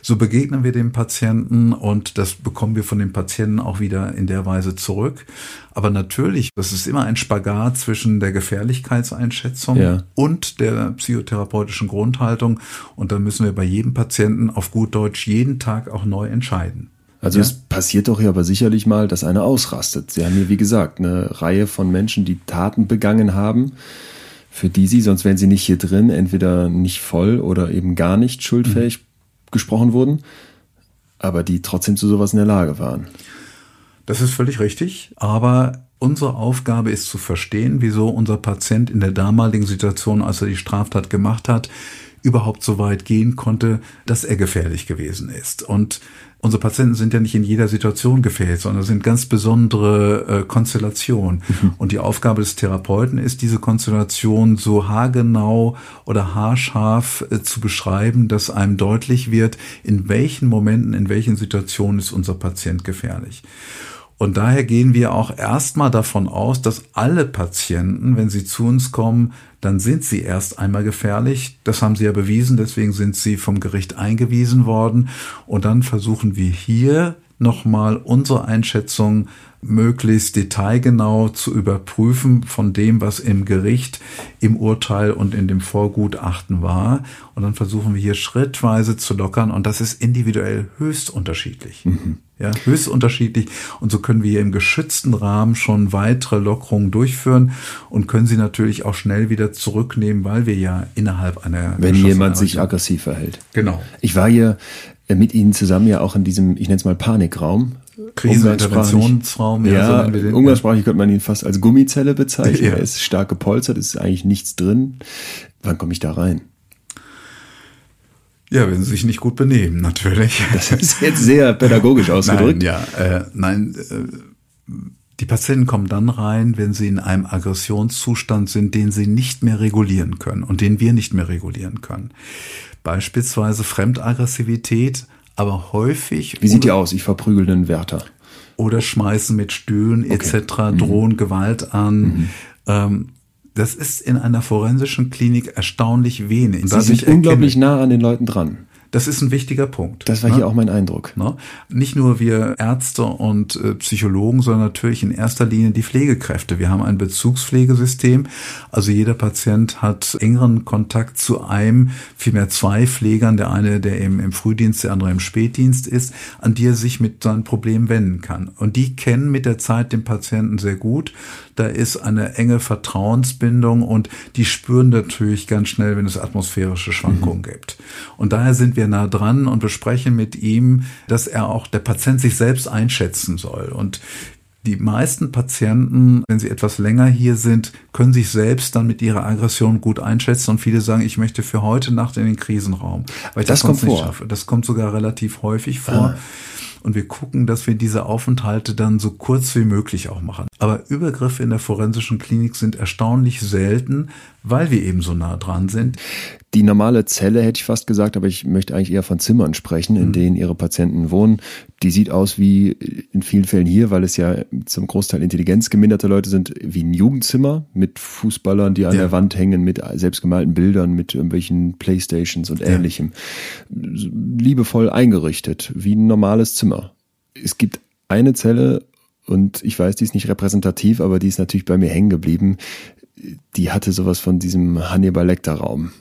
So begegnen wir dem Patienten und das bekommen wir von dem Patienten auch wieder in der Weise zurück. Aber natürlich, das ist immer ein Spagat zwischen der Gefährlichkeitseinschätzung ja. und der psychotherapeutischen Grundhaltung. Und da müssen wir bei jedem Patienten auf gut Deutsch jeden Tag auch neu entscheiden. Also ja? es passiert doch hier aber sicherlich mal, dass einer ausrastet. Sie haben hier, wie gesagt, eine Reihe von Menschen, die Taten begangen haben, für die sie, sonst wären sie nicht hier drin, entweder nicht voll oder eben gar nicht schuldfähig mhm. gesprochen wurden, aber die trotzdem zu sowas in der Lage waren. Das ist völlig richtig, aber unsere Aufgabe ist zu verstehen, wieso unser Patient in der damaligen Situation, als er die Straftat gemacht hat, überhaupt so weit gehen konnte, dass er gefährlich gewesen ist. Und unsere Patienten sind ja nicht in jeder Situation gefährlich, sondern sind ganz besondere äh, Konstellationen. Mhm. Und die Aufgabe des Therapeuten ist, diese Konstellation so haargenau oder haarscharf äh, zu beschreiben, dass einem deutlich wird, in welchen Momenten, in welchen Situationen ist unser Patient gefährlich. Und daher gehen wir auch erstmal davon aus, dass alle Patienten, wenn sie zu uns kommen, dann sind sie erst einmal gefährlich. Das haben sie ja bewiesen, deswegen sind sie vom Gericht eingewiesen worden. Und dann versuchen wir hier nochmal unsere Einschätzung möglichst detailgenau zu überprüfen von dem, was im Gericht, im Urteil und in dem Vorgutachten war. Und dann versuchen wir hier schrittweise zu lockern und das ist individuell höchst unterschiedlich. Mhm. Ja, höchst unterschiedlich. Und so können wir hier im geschützten Rahmen schon weitere Lockerungen durchführen und können sie natürlich auch schnell wieder zurücknehmen, weil wir ja innerhalb einer. Wenn jemand sich aggressiv verhält. Genau. Ich war hier mit Ihnen zusammen ja auch in diesem, ich nenne es mal Panikraum, Kriseninterventionsraum. Ja, ja so umgangssprachlich könnte man ihn fast als Gummizelle bezeichnen. (laughs) Ja. Er ist stark gepolstert, es ist eigentlich nichts drin. Wann komme ich da rein? Ja, wenn sie sich nicht gut benehmen, natürlich. Das ist jetzt sehr pädagogisch (laughs) ausgedrückt. Nein, ja, äh, nein, äh, die Patienten kommen dann rein, wenn sie in einem Aggressionszustand sind, den sie nicht mehr regulieren können und den wir nicht mehr regulieren können. Beispielsweise Fremdaggressivität aber häufig. Wie sieht die aus? Ich verprügel den Wärter. Oder schmeißen mit Stühlen okay. etc., mhm. drohen Gewalt an. Mhm. Ähm, das ist in einer forensischen Klinik erstaunlich wenig. Sie sind unglaublich nah an den Leuten dran. Das ist ein wichtiger Punkt. Das war ne? hier auch mein Eindruck. Ne? Nicht nur wir Ärzte und äh, Psychologen, sondern natürlich in erster Linie die Pflegekräfte. Wir haben ein Bezugspflegesystem. Also jeder Patient hat engeren Kontakt zu einem, vielmehr zwei Pflegern. Der eine, der eben im Frühdienst, der andere im Spätdienst ist, an die er sich mit seinem Problem wenden kann. Und die kennen mit der Zeit den Patienten sehr gut. Da ist eine enge Vertrauensbindung und die spüren natürlich ganz schnell, wenn es atmosphärische Schwankungen mhm. gibt. Und daher sind wir wir nah dran und besprechen mit ihm, dass er auch der Patient sich selbst einschätzen soll. Und die meisten Patienten, wenn sie etwas länger hier sind, können sich selbst dann mit ihrer Aggression gut einschätzen und viele sagen, ich möchte für heute Nacht in den Krisenraum, weil ich das, das kommt nicht vor. schaffe. Das kommt sogar relativ häufig vor. Ah. Und wir gucken, dass wir diese Aufenthalte dann so kurz wie möglich auch machen. Aber Übergriffe in der forensischen Klinik sind erstaunlich selten, weil wir eben so nah dran sind. Die normale Zelle hätte ich fast gesagt, aber ich möchte eigentlich eher von Zimmern sprechen, in mhm. denen ihre Patienten wohnen. Die sieht aus wie in vielen Fällen hier, weil es ja zum Großteil intelligenzgeminderte Leute sind, wie ein Jugendzimmer mit Fußballern, die an ja. der Wand hängen, mit selbstgemalten Bildern, mit irgendwelchen Playstations und ähnlichem. Ja. Liebevoll eingerichtet, wie ein normales Zimmer. Es gibt eine Zelle, und ich weiß, die ist nicht repräsentativ, aber die ist natürlich bei mir hängen geblieben. Die hatte sowas von diesem Hannibal Lecter Raum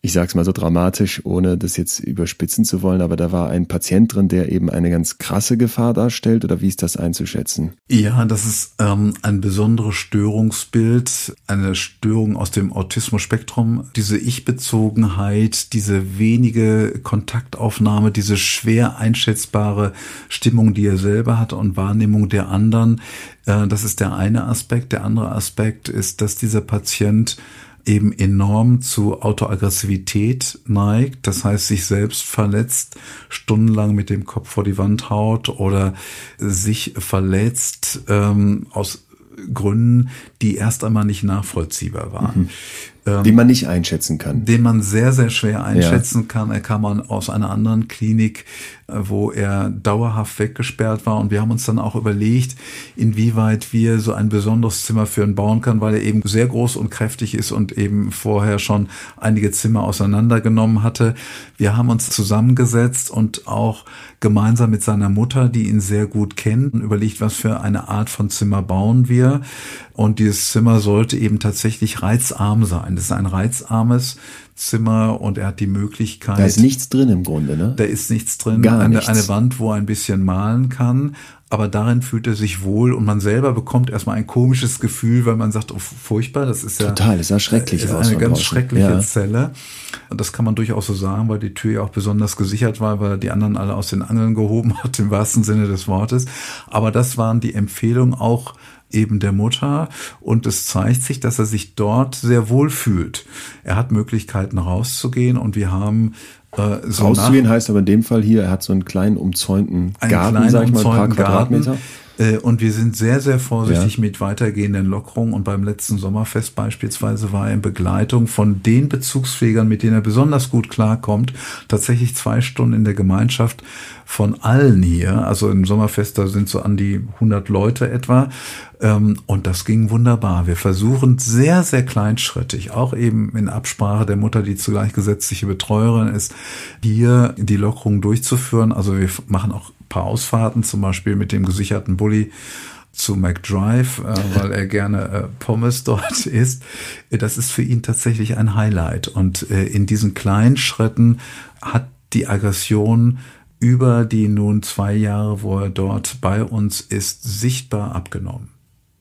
ich sage es mal so dramatisch, ohne das jetzt überspitzen zu wollen, aber da war ein Patient drin, der eben eine ganz krasse Gefahr darstellt oder wie ist das einzuschätzen? Ja, das ist ähm, ein besonderes Störungsbild, eine Störung aus dem Autismus-Spektrum. Diese Ich-Bezogenheit, diese wenige Kontaktaufnahme, diese schwer einschätzbare Stimmung, die er selber hat und Wahrnehmung der anderen, äh, das ist der eine Aspekt. Der andere Aspekt ist, dass dieser Patient eben enorm zu Autoaggressivität neigt, das heißt sich selbst verletzt, stundenlang mit dem Kopf vor die Wand haut oder sich verletzt ähm, aus Gründen, die erst einmal nicht nachvollziehbar waren. Mhm. Ähm, den man nicht einschätzen kann. Den man sehr, sehr schwer einschätzen ja. kann. Er kam aus einer anderen Klinik, äh, wo er dauerhaft weggesperrt war. Und wir haben uns dann auch überlegt, inwieweit wir so ein besonderes Zimmer für ihn bauen können, weil er eben sehr groß und kräftig ist und eben vorher schon einige Zimmer auseinandergenommen hatte. Wir haben uns zusammengesetzt und auch gemeinsam mit seiner Mutter, die ihn sehr gut kennt, überlegt, was für eine Art von Zimmer bauen wir. Und dieses Zimmer sollte eben tatsächlich reizarm sein. Das ist ein reizarmes Zimmer und er hat die Möglichkeit. Da ist nichts drin im Grunde, ne? Da ist nichts drin. Gar eine, nichts. eine Wand, wo er ein bisschen malen kann. Aber darin fühlt er sich wohl und man selber bekommt erstmal ein komisches Gefühl, weil man sagt, oh, furchtbar, das ist ja. Total, das sah schrecklich ist aus. Eine ganz draußen. schreckliche ja. Zelle. Und das kann man durchaus so sagen, weil die Tür ja auch besonders gesichert war, weil er die anderen alle aus den Angeln gehoben hat, im wahrsten Sinne des Wortes. Aber das waren die Empfehlungen auch eben der Mutter und es zeigt sich, dass er sich dort sehr wohl fühlt. Er hat Möglichkeiten rauszugehen und wir haben äh, so rauszugehen heißt aber in dem Fall hier, er hat so einen kleinen umzäunten Garten, kleinen sag ich mal, ein paar Garten. Quadratmeter. Äh, und wir sind sehr, sehr vorsichtig ja. mit weitergehenden Lockerungen. Und beim letzten Sommerfest beispielsweise war er in Begleitung von den Bezugspflegern, mit denen er besonders gut klarkommt, tatsächlich zwei Stunden in der Gemeinschaft von allen hier. Also im Sommerfest, da sind so an die 100 Leute etwa. Ähm, und das ging wunderbar. Wir versuchen sehr, sehr kleinschrittig, auch eben in Absprache der Mutter, die zugleich gesetzliche Betreuerin ist, hier die Lockerung durchzuführen. Also wir machen auch paar Ausfahrten, zum Beispiel mit dem gesicherten Bulli zu McDrive, äh, (laughs) weil er gerne äh, Pommes dort (laughs) isst. Das ist für ihn tatsächlich ein Highlight. Und äh, in diesen kleinen Schritten hat die Aggression über die nun zwei Jahre, wo er dort bei uns ist, sichtbar abgenommen.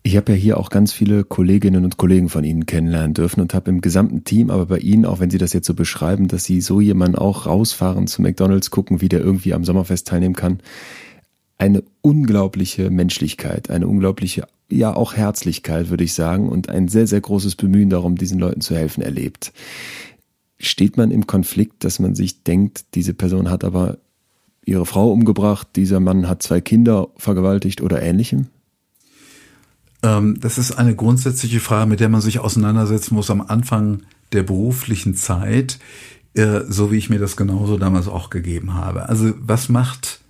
Ich habe ja hier auch ganz viele Kolleginnen und Kollegen von Ihnen kennenlernen dürfen und habe im gesamten Team, aber bei Ihnen, auch wenn Sie das jetzt so beschreiben, dass Sie so jemanden auch rausfahren zu McDonalds, gucken, wie der irgendwie am Sommerfest teilnehmen kann, eine unglaubliche Menschlichkeit, eine unglaubliche, ja auch Herzlichkeit, würde ich sagen, und ein sehr, sehr großes Bemühen darum, diesen Leuten zu helfen, erlebt. Steht man im Konflikt, dass man sich denkt, diese Person hat aber ihre Frau umgebracht, dieser Mann hat zwei Kinder vergewaltigt oder ähnlichem? Ähm, das ist eine grundsätzliche Frage, mit der man sich auseinandersetzen muss am Anfang der beruflichen Zeit, äh, so wie ich mir das genauso damals auch gegeben habe. Also was macht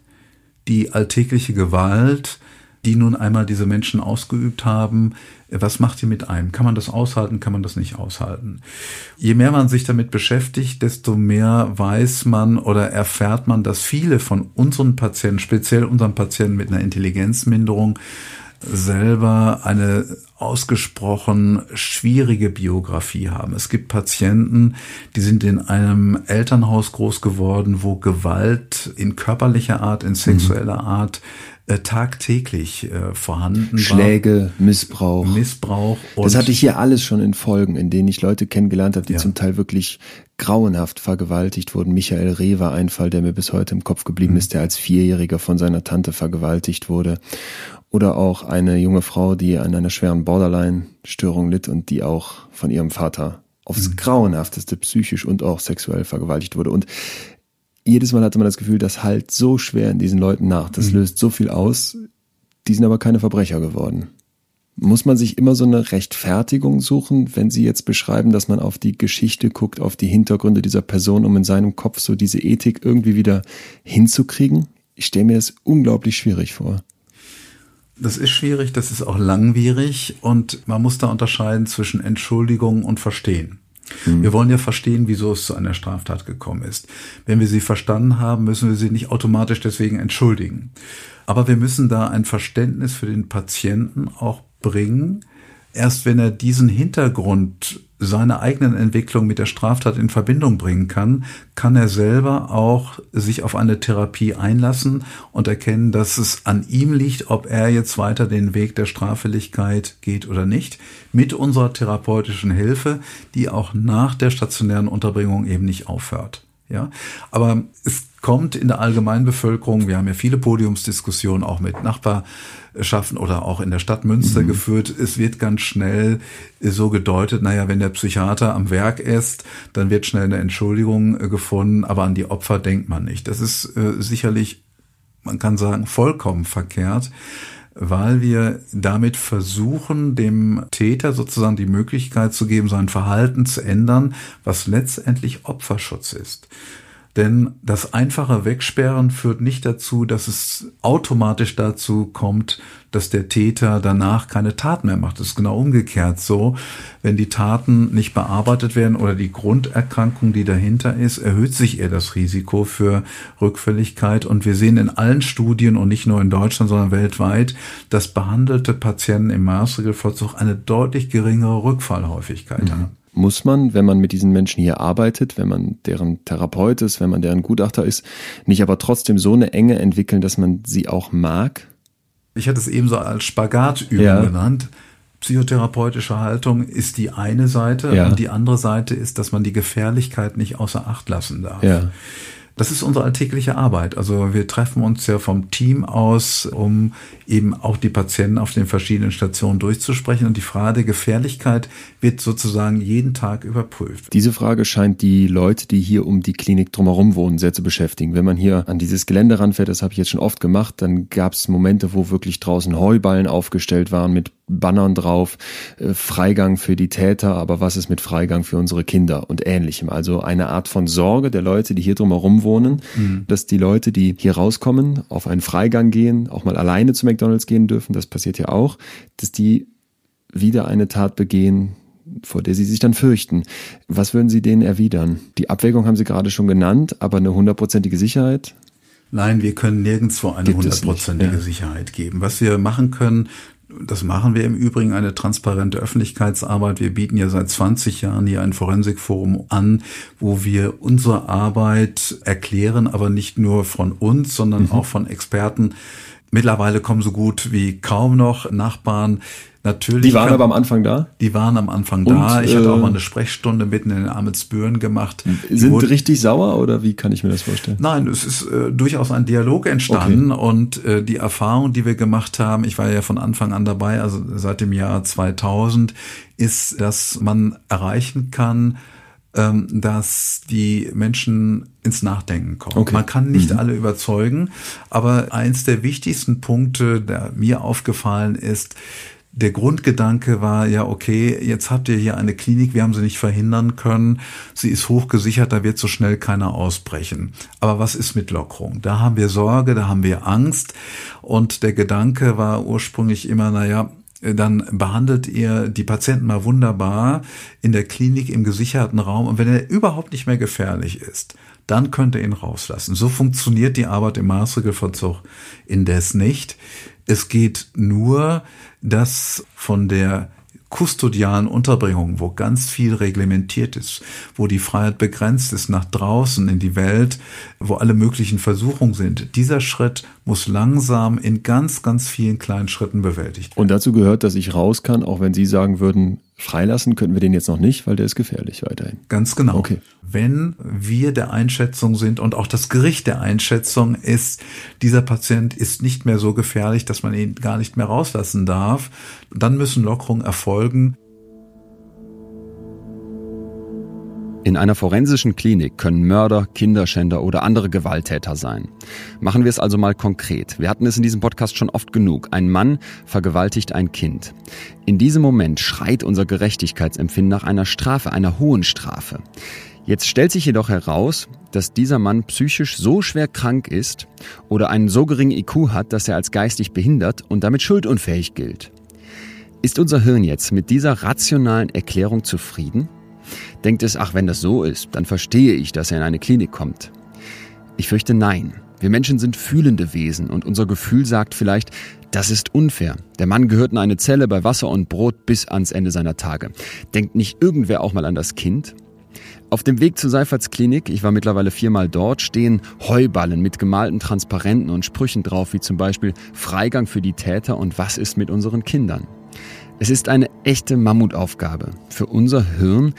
die alltägliche Gewalt, die nun einmal diese Menschen ausgeübt haben, was macht die mit einem? Kann man das aushalten? Kann man das nicht aushalten? Je mehr man sich damit beschäftigt, desto mehr weiß man oder erfährt man, dass viele von unseren Patienten, speziell unseren Patienten mit einer Intelligenzminderung, selber eine ausgesprochen schwierige Biografie haben. Es gibt Patienten, die sind in einem Elternhaus groß geworden, wo Gewalt in körperlicher Art, in sexueller mhm. Art äh, tagtäglich äh, vorhanden Schläge, war. Missbrauch. Missbrauch. das hatte ich hier alles schon in Folgen, in denen ich Leute kennengelernt habe, die ja. zum Teil wirklich grauenhaft vergewaltigt wurden. Michael Reh war ein Fall, der mir bis heute im Kopf geblieben mhm. ist, der als Vierjähriger von seiner Tante vergewaltigt wurde. Oder auch eine junge Frau, die an einer schweren Borderline-Störung litt und die auch von ihrem Vater aufs mhm. grauenhafteste psychisch und auch sexuell vergewaltigt wurde. Und jedes Mal hatte man das Gefühl, das halt so schwer in diesen Leuten nach. Das mhm. löst so viel aus. Die sind aber keine Verbrecher geworden. Muss man sich immer so eine Rechtfertigung suchen, wenn Sie jetzt beschreiben, dass man auf die Geschichte guckt, auf die Hintergründe dieser Person, um in seinem Kopf so diese Ethik irgendwie wieder hinzukriegen? Ich stelle mir das unglaublich schwierig vor. Das ist schwierig, das ist auch langwierig und man muss da unterscheiden zwischen Entschuldigung und Verstehen. Mhm. Wir wollen ja verstehen, wieso es zu einer Straftat gekommen ist. Wenn wir sie verstanden haben, müssen wir sie nicht automatisch deswegen entschuldigen. Aber wir müssen da ein Verständnis für den Patienten auch bringen. Erst wenn er diesen Hintergrund seine eigenen Entwicklung mit der Straftat in Verbindung bringen kann, kann er selber auch sich auf eine Therapie einlassen und erkennen, dass es an ihm liegt, ob er jetzt weiter den Weg der Straffälligkeit geht oder nicht, mit unserer therapeutischen Hilfe, die auch nach der stationären Unterbringung eben nicht aufhört. Ja, aber es kommt in der Allgemeinbevölkerung, wir haben ja viele Podiumsdiskussionen auch mit Nachbarschaften oder auch in der Stadt Münster mhm. geführt. Es wird ganz schnell so gedeutet, naja, wenn der Psychiater am Werk ist, dann wird schnell eine Entschuldigung äh, gefunden, aber an die Opfer denkt man nicht. Das ist äh, sicherlich, man kann sagen, vollkommen verkehrt weil wir damit versuchen, dem Täter sozusagen die Möglichkeit zu geben, sein Verhalten zu ändern, was letztendlich Opferschutz ist. Denn das einfache Wegsperren führt nicht dazu, dass es automatisch dazu kommt, dass der Täter danach keine Tat mehr macht. Das ist genau umgekehrt so. Wenn die Taten nicht bearbeitet werden oder die Grunderkrankung, die dahinter ist, erhöht sich eher das Risiko für Rückfälligkeit. Und wir sehen in allen Studien und nicht nur in Deutschland, sondern weltweit, dass behandelte Patienten im Maßregelvollzug eine deutlich geringere Rückfallhäufigkeit mhm. haben muss man, wenn man mit diesen Menschen hier arbeitet, wenn man deren Therapeut ist, wenn man deren Gutachter ist, nicht aber trotzdem so eine Enge entwickeln, dass man sie auch mag? Ich hatte es eben so als Spagatübung ja. genannt. Psychotherapeutische Haltung ist die eine Seite ja. und die andere Seite ist, dass man die Gefährlichkeit nicht außer Acht lassen darf. Ja. Das ist unsere alltägliche Arbeit. Also wir treffen uns ja vom Team aus, um eben auch die Patienten auf den verschiedenen Stationen durchzusprechen. Und die Frage der Gefährlichkeit wird sozusagen jeden Tag überprüft. Diese Frage scheint die Leute, die hier um die Klinik drumherum wohnen, sehr zu beschäftigen. Wenn man hier an dieses Gelände ranfährt, das habe ich jetzt schon oft gemacht, dann gab es Momente, wo wirklich draußen Heuballen aufgestellt waren mit Bannern drauf, äh, Freigang für die Täter, aber was ist mit Freigang für unsere Kinder und ähnlichem. Also eine Art von Sorge der Leute, die hier drumherum wohnen, mhm. dass die Leute, die hier rauskommen, auf einen Freigang gehen, auch mal alleine zu McDonalds gehen dürfen, das passiert ja auch, dass die wieder eine Tat begehen, vor der sie sich dann fürchten. Was würden Sie denen erwidern? Die Abwägung haben Sie gerade schon genannt, aber eine hundertprozentige Sicherheit? Nein, wir können nirgendwo eine hundertprozentige ja. Sicherheit geben. Was wir machen können, das machen wir im Übrigen, eine transparente Öffentlichkeitsarbeit. Wir bieten ja seit 20 Jahren hier ein Forensikforum an, wo wir unsere Arbeit erklären, aber nicht nur von uns, sondern mhm. auch von Experten. Mittlerweile kommen so gut wie kaum noch Nachbarn Natürlich. Die waren kann, aber am Anfang da? Die waren am Anfang Und, da. Ich hatte auch mal äh, eine Sprechstunde mitten in den Amelsbüren gemacht. Sind Wo, richtig sauer oder wie kann ich mir das vorstellen? Nein, es ist äh, durchaus ein Dialog entstanden okay. und äh, die Erfahrung, die wir gemacht haben, ich war ja von Anfang an dabei, also seit dem Jahr 2000, ist, dass man erreichen kann, ähm, dass die Menschen ins Nachdenken kommen. Okay. Man kann nicht mhm. alle überzeugen, aber eins der wichtigsten Punkte, der mir aufgefallen ist, der Grundgedanke war ja, okay, jetzt habt ihr hier eine Klinik, wir haben sie nicht verhindern können, sie ist hochgesichert, da wird so schnell keiner ausbrechen. Aber was ist mit Lockerung? Da haben wir Sorge, da haben wir Angst und der Gedanke war ursprünglich immer, naja, dann behandelt ihr die Patienten mal wunderbar in der Klinik im gesicherten Raum und wenn er überhaupt nicht mehr gefährlich ist, dann könnt ihr ihn rauslassen. So funktioniert die Arbeit im Maßregelvollzug indes nicht. Es geht nur, dass von der kustodialen Unterbringung, wo ganz viel reglementiert ist, wo die Freiheit begrenzt ist nach draußen in die Welt, wo alle möglichen Versuchungen sind. Dieser Schritt muss langsam in ganz, ganz vielen kleinen Schritten bewältigt werden. Und dazu gehört, dass ich raus kann, auch wenn Sie sagen würden, freilassen könnten wir den jetzt noch nicht, weil der ist gefährlich weiterhin. Ganz genau. Okay. Wenn wir der Einschätzung sind und auch das Gericht der Einschätzung ist, dieser Patient ist nicht mehr so gefährlich, dass man ihn gar nicht mehr rauslassen darf, dann müssen Lockerungen erfolgen. In einer forensischen Klinik können Mörder, Kinderschänder oder andere Gewalttäter sein. Machen wir es also mal konkret. Wir hatten es in diesem Podcast schon oft genug. Ein Mann vergewaltigt ein Kind. In diesem Moment schreit unser Gerechtigkeitsempfinden nach einer Strafe, einer hohen Strafe. Jetzt stellt sich jedoch heraus, dass dieser Mann psychisch so schwer krank ist oder einen so geringen IQ hat, dass er als geistig behindert und damit schuldunfähig gilt. Ist unser Hirn jetzt mit dieser rationalen Erklärung zufrieden? Denkt es, ach, wenn das so ist, dann verstehe ich, dass er in eine Klinik kommt. Ich fürchte nein. Wir Menschen sind fühlende Wesen und unser Gefühl sagt vielleicht, das ist unfair. Der Mann gehört in eine Zelle bei Wasser und Brot bis ans Ende seiner Tage. Denkt nicht irgendwer auch mal an das Kind? Auf dem Weg zur Seiferts Klinik, ich war mittlerweile viermal dort, stehen Heuballen mit gemalten Transparenten und Sprüchen drauf, wie zum Beispiel Freigang für die Täter und was ist mit unseren Kindern. Es ist eine echte Mammutaufgabe für unser Hirn,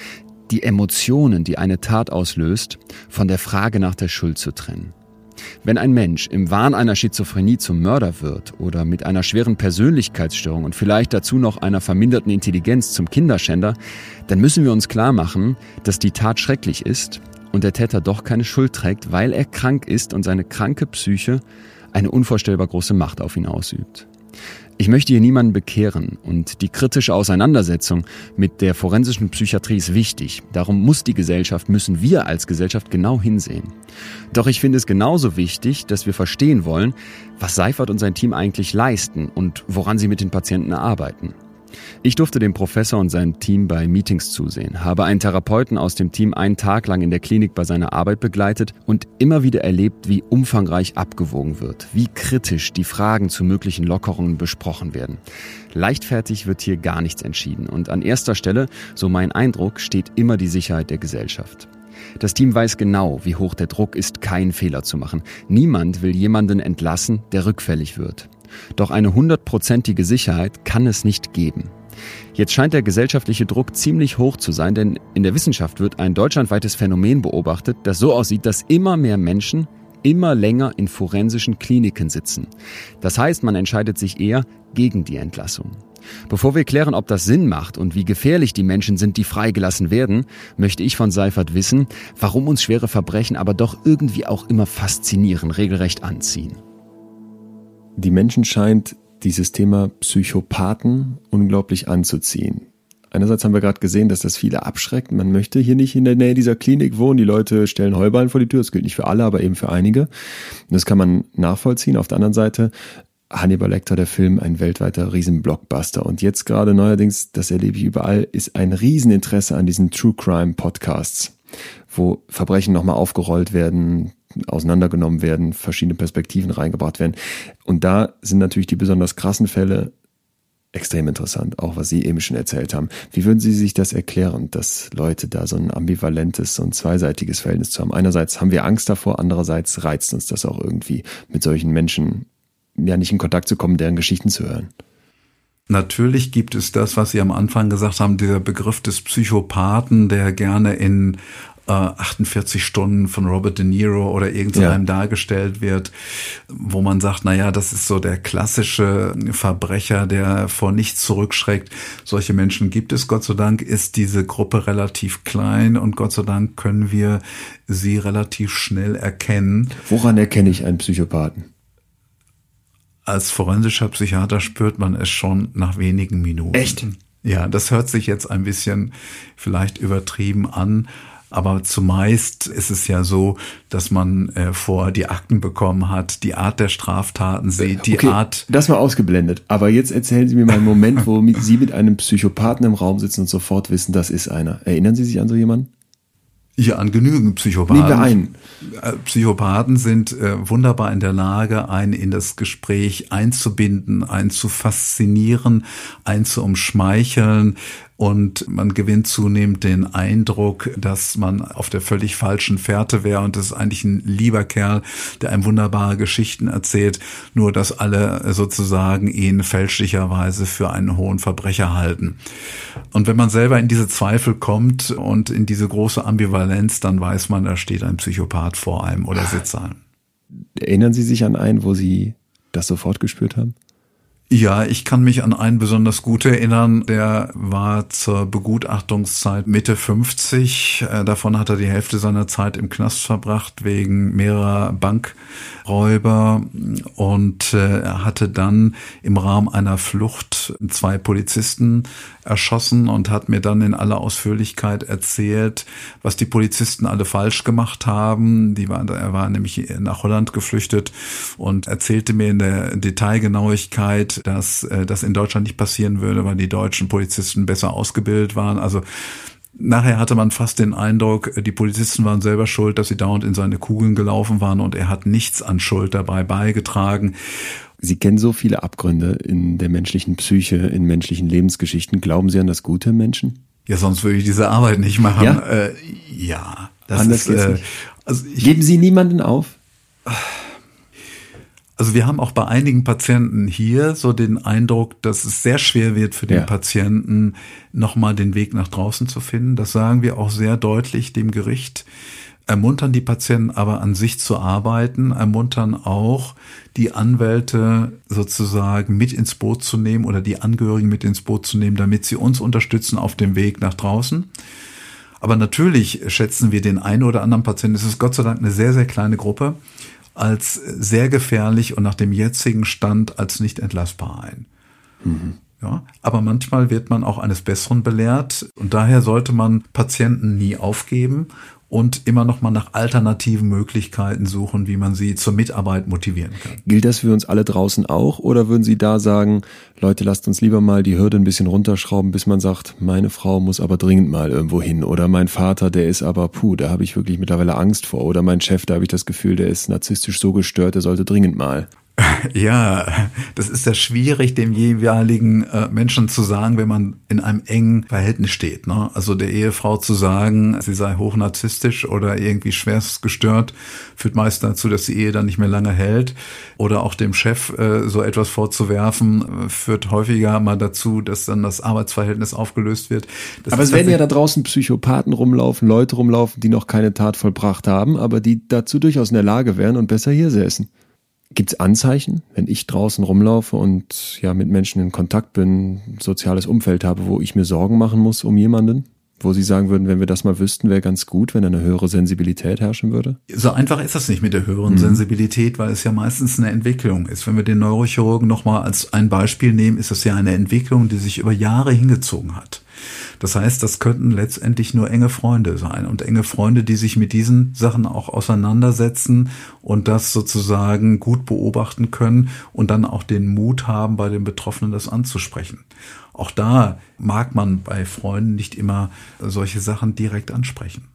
die Emotionen, die eine Tat auslöst, von der Frage nach der Schuld zu trennen. Wenn ein Mensch im Wahn einer Schizophrenie zum Mörder wird oder mit einer schweren Persönlichkeitsstörung und vielleicht dazu noch einer verminderten Intelligenz zum Kinderschänder, dann müssen wir uns klar machen, dass die Tat schrecklich ist und der Täter doch keine Schuld trägt, weil er krank ist und seine kranke Psyche eine unvorstellbar große Macht auf ihn ausübt. Ich möchte hier niemanden bekehren und die kritische Auseinandersetzung mit der forensischen Psychiatrie ist wichtig. Darum muss die Gesellschaft, müssen wir als Gesellschaft genau hinsehen. Doch ich finde es genauso wichtig, dass wir verstehen wollen, was Seifert und sein Team eigentlich leisten und woran sie mit den Patienten arbeiten. Ich durfte dem Professor und seinem Team bei Meetings zusehen, habe einen Therapeuten aus dem Team einen Tag lang in der Klinik bei seiner Arbeit begleitet und immer wieder erlebt, wie umfangreich abgewogen wird, wie kritisch die Fragen zu möglichen Lockerungen besprochen werden. Leichtfertig wird hier gar nichts entschieden und an erster Stelle, so mein Eindruck, steht immer die Sicherheit der Gesellschaft. Das Team weiß genau, wie hoch der Druck ist, keinen Fehler zu machen. Niemand will jemanden entlassen, der rückfällig wird. Doch eine hundertprozentige Sicherheit kann es nicht geben. Jetzt scheint der gesellschaftliche Druck ziemlich hoch zu sein, denn in der Wissenschaft wird ein deutschlandweites Phänomen beobachtet, das so aussieht, dass immer mehr Menschen immer länger in forensischen Kliniken sitzen. Das heißt, man entscheidet sich eher gegen die Entlassung. Bevor wir klären, ob das Sinn macht und wie gefährlich die Menschen sind, die freigelassen werden, möchte ich von Seifert wissen, warum uns schwere Verbrechen aber doch irgendwie auch immer faszinieren, regelrecht anziehen die Menschen scheint dieses Thema Psychopathen unglaublich anzuziehen. Einerseits haben wir gerade gesehen, dass das viele abschreckt. Man möchte hier nicht in der Nähe dieser Klinik wohnen. Die Leute stellen Heuballen vor die Tür. Das gilt nicht für alle, aber eben für einige. Und das kann man nachvollziehen. Auf der anderen Seite Hannibal Lecter, der Film, ein weltweiter Riesenblockbuster. Und jetzt gerade neuerdings, das erlebe ich überall, ist ein Rieseninteresse an diesen True Crime Podcasts, wo Verbrechen nochmal aufgerollt werden, auseinandergenommen werden, verschiedene Perspektiven reingebracht werden. Und da sind natürlich die besonders krassen Fälle extrem interessant, auch was Sie eben schon erzählt haben. Wie würden Sie sich das erklären, dass Leute da so ein ambivalentes und zweiseitiges Verhältnis zu haben? Einerseits haben wir Angst davor, andererseits reizt uns das auch irgendwie, mit solchen Menschen ja nicht in Kontakt zu kommen, deren Geschichten zu hören. Natürlich gibt es das, was Sie am Anfang gesagt haben, dieser Begriff des Psychopathen, der gerne in 48 äh, Stunden von Robert De Niro oder irgendeinem ja. dargestellt wird, wo man sagt, na ja, das ist so der klassische Verbrecher, der vor nichts zurückschreckt. Solche Menschen gibt es. Gott sei Dank ist diese Gruppe relativ klein und Gott sei Dank können wir sie relativ schnell erkennen. Woran erkenne ich einen Psychopathen? Als forensischer Psychiater spürt man es schon nach wenigen Minuten. Echt? Ja, das hört sich jetzt ein bisschen vielleicht übertrieben an, aber zumeist ist es ja so, dass man äh, vor die Akten bekommen hat, die Art der Straftaten sieht, die okay, Art. Das war ausgeblendet. Aber jetzt erzählen Sie mir mal einen Moment, wo Sie mit einem Psychopathen im Raum sitzen und sofort wissen, das ist einer. Erinnern Sie sich an so jemanden? Ja, an genügend Psychopathen. Nehmen wir einen. Äh, Psychopathen sind äh, wunderbar in der Lage, einen in das Gespräch einzubinden, einen zu faszinieren, einen zu umschmeicheln, und man gewinnt zunehmend den Eindruck, dass man auf der völlig falschen Fährte wäre und das ist eigentlich ein lieber Kerl, der einem wunderbare Geschichten erzählt, nur dass alle sozusagen ihn fälschlicherweise für einen hohen Verbrecher halten. Und wenn man selber in diese Zweifel kommt und in diese große Ambivalenz, dann weiß man, da steht ein Psychopath vor einem oder sitzt einem. Erinnern Sie sich an einen, wo Sie das sofort gespürt haben? Ja, ich kann mich an einen besonders gut erinnern. Der war zur Begutachtungszeit Mitte 50. Äh, davon hat er die Hälfte seiner Zeit im Knast verbracht wegen mehrerer Bankräuber und äh, er hatte dann im Rahmen einer Flucht zwei Polizisten erschossen und hat mir dann in aller Ausführlichkeit erzählt, was die Polizisten alle falsch gemacht haben. Die war, er war nämlich nach Holland geflüchtet und erzählte mir in der Detailgenauigkeit, dass äh, das in Deutschland nicht passieren würde, weil die deutschen Polizisten besser ausgebildet waren. Also Nachher hatte man fast den Eindruck, die Polizisten waren selber schuld, dass sie dauernd in seine Kugeln gelaufen waren und er hat nichts an Schuld dabei beigetragen. Sie kennen so viele Abgründe in der menschlichen Psyche, in menschlichen Lebensgeschichten. Glauben Sie an das Gute Menschen? Ja, sonst würde ich diese Arbeit nicht machen. Ja, äh, ja das Anders ist, äh, also ich, Geben Sie niemanden auf? Also wir haben auch bei einigen Patienten hier so den Eindruck, dass es sehr schwer wird für den ja. Patienten, nochmal den Weg nach draußen zu finden. Das sagen wir auch sehr deutlich dem Gericht. Ermuntern die Patienten aber an sich zu arbeiten, ermuntern auch die Anwälte sozusagen mit ins Boot zu nehmen oder die Angehörigen mit ins Boot zu nehmen, damit sie uns unterstützen auf dem Weg nach draußen. Aber natürlich schätzen wir den einen oder anderen Patienten, es ist Gott sei Dank eine sehr, sehr kleine Gruppe, als sehr gefährlich und nach dem jetzigen Stand als nicht entlastbar ein. Mhm. Ja, aber manchmal wird man auch eines Besseren belehrt und daher sollte man Patienten nie aufgeben und immer noch mal nach alternativen Möglichkeiten suchen, wie man sie zur Mitarbeit motivieren kann. Gilt das für uns alle draußen auch oder würden Sie da sagen, Leute, lasst uns lieber mal die Hürde ein bisschen runterschrauben, bis man sagt, meine Frau muss aber dringend mal irgendwo hin oder mein Vater, der ist aber puh, da habe ich wirklich mittlerweile Angst vor oder mein Chef, da habe ich das Gefühl, der ist narzisstisch so gestört, der sollte dringend mal. (laughs) Ja, das ist ja schwierig, dem jeweiligen äh, Menschen zu sagen, wenn man in einem engen Verhältnis steht. Ne? Also der Ehefrau zu sagen, sie sei hochnarzisstisch oder irgendwie schwerst gestört, führt meist dazu, dass die Ehe dann nicht mehr lange hält. Oder auch dem Chef äh, so etwas vorzuwerfen, äh, führt häufiger mal dazu, dass dann das Arbeitsverhältnis aufgelöst wird. Das aber es werden ja da draußen Psychopathen rumlaufen, Leute rumlaufen, die noch keine Tat vollbracht haben, aber die dazu durchaus in der Lage wären und besser hier säßen. Gibt es Anzeichen, wenn ich draußen rumlaufe und ja mit Menschen in Kontakt bin, soziales Umfeld habe, wo ich mir Sorgen machen muss um jemanden? Wo Sie sagen würden, wenn wir das mal wüssten, wäre ganz gut, wenn eine höhere Sensibilität herrschen würde? So einfach ist das nicht mit der höheren mhm. Sensibilität, weil es ja meistens eine Entwicklung ist. Wenn wir den Neurochirurgen nochmal als ein Beispiel nehmen, ist es ja eine Entwicklung, die sich über Jahre hingezogen hat. Das heißt, das könnten letztendlich nur enge Freunde sein und enge Freunde, die sich mit diesen Sachen auch auseinandersetzen und das sozusagen gut beobachten können und dann auch den Mut haben, bei den Betroffenen das anzusprechen. Auch da mag man bei Freunden nicht immer solche Sachen direkt ansprechen.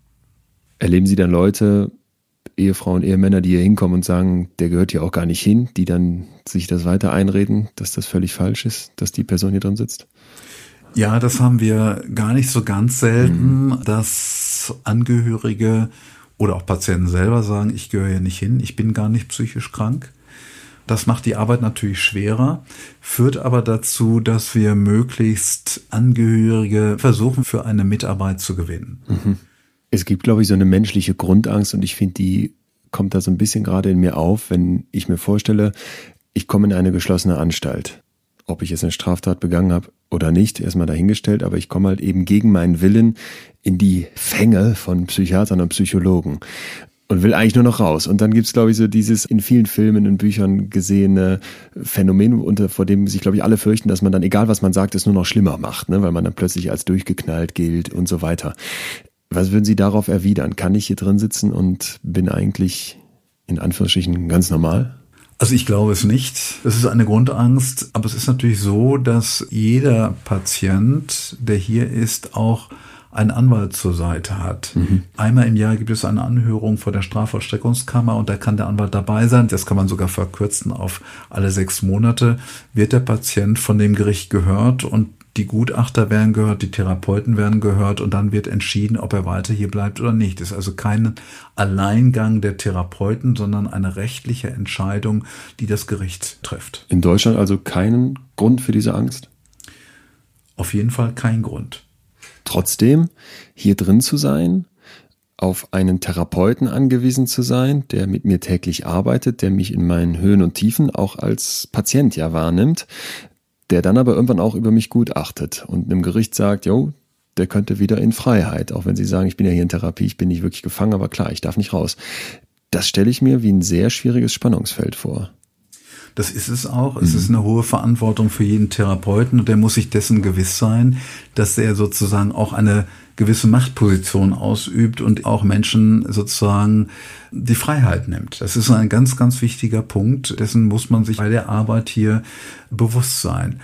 Erleben Sie dann Leute, Ehefrauen, Ehemänner, die hier hinkommen und sagen, der gehört hier auch gar nicht hin, die dann sich das weiter einreden, dass das völlig falsch ist, dass die Person hier drin sitzt? Ja, das haben wir gar nicht so ganz selten, mhm. dass Angehörige oder auch Patienten selber sagen, ich gehöre hier nicht hin, ich bin gar nicht psychisch krank. Das macht die Arbeit natürlich schwerer, führt aber dazu, dass wir möglichst Angehörige versuchen, für eine Mitarbeit zu gewinnen. Mhm. Es gibt, glaube ich, so eine menschliche Grundangst und ich finde, die kommt da so ein bisschen gerade in mir auf, wenn ich mir vorstelle, ich komme in eine geschlossene Anstalt ob ich jetzt eine Straftat begangen habe oder nicht, erstmal dahingestellt, aber ich komme halt eben gegen meinen Willen in die Fänge von Psychiatern und Psychologen und will eigentlich nur noch raus. Und dann gibt's glaube ich, so dieses in vielen Filmen und Büchern gesehene Phänomen, unter, vor dem sich, glaube ich, alle fürchten, dass man dann, egal was man sagt, es nur noch schlimmer macht, ne? weil man dann plötzlich als durchgeknallt gilt und so weiter. Was würden Sie darauf erwidern? Kann ich hier drin sitzen und bin eigentlich in Anführungsstrichen ganz normal? Also ich glaube es nicht. Das ist eine Grundangst. Aber es ist natürlich so, dass jeder Patient, der hier ist, auch einen Anwalt zur Seite hat. Mhm. Einmal im Jahr gibt es eine Anhörung vor der Strafvollstreckungskammer und da kann der Anwalt dabei sein. Das kann man sogar verkürzen auf alle sechs Monate. Wird der Patient von dem Gericht gehört und die Gutachter werden gehört, die Therapeuten werden gehört und dann wird entschieden, ob er weiter hier bleibt oder nicht. Das ist also kein Alleingang der Therapeuten, sondern eine rechtliche Entscheidung, die das Gericht trifft. In Deutschland also keinen Grund für diese Angst? Auf jeden Fall kein Grund. Trotzdem, hier drin zu sein, auf einen Therapeuten angewiesen zu sein, der mit mir täglich arbeitet, der mich in meinen Höhen und Tiefen auch als Patient ja wahrnimmt, der dann aber irgendwann auch über mich gutachtet und einem Gericht sagt, jo, der könnte wieder in Freiheit, auch wenn sie sagen, ich bin ja hier in Therapie, ich bin nicht wirklich gefangen, aber klar, ich darf nicht raus. Das stelle ich mir wie ein sehr schwieriges Spannungsfeld vor. Das ist es auch. Es mhm. ist eine hohe Verantwortung für jeden Therapeuten und der muss sich dessen gewiss sein, dass er sozusagen auch eine gewisse Machtposition ausübt und auch Menschen sozusagen die Freiheit nimmt. Das ist ein ganz, ganz wichtiger Punkt. Dessen muss man sich bei der Arbeit hier bewusst sein.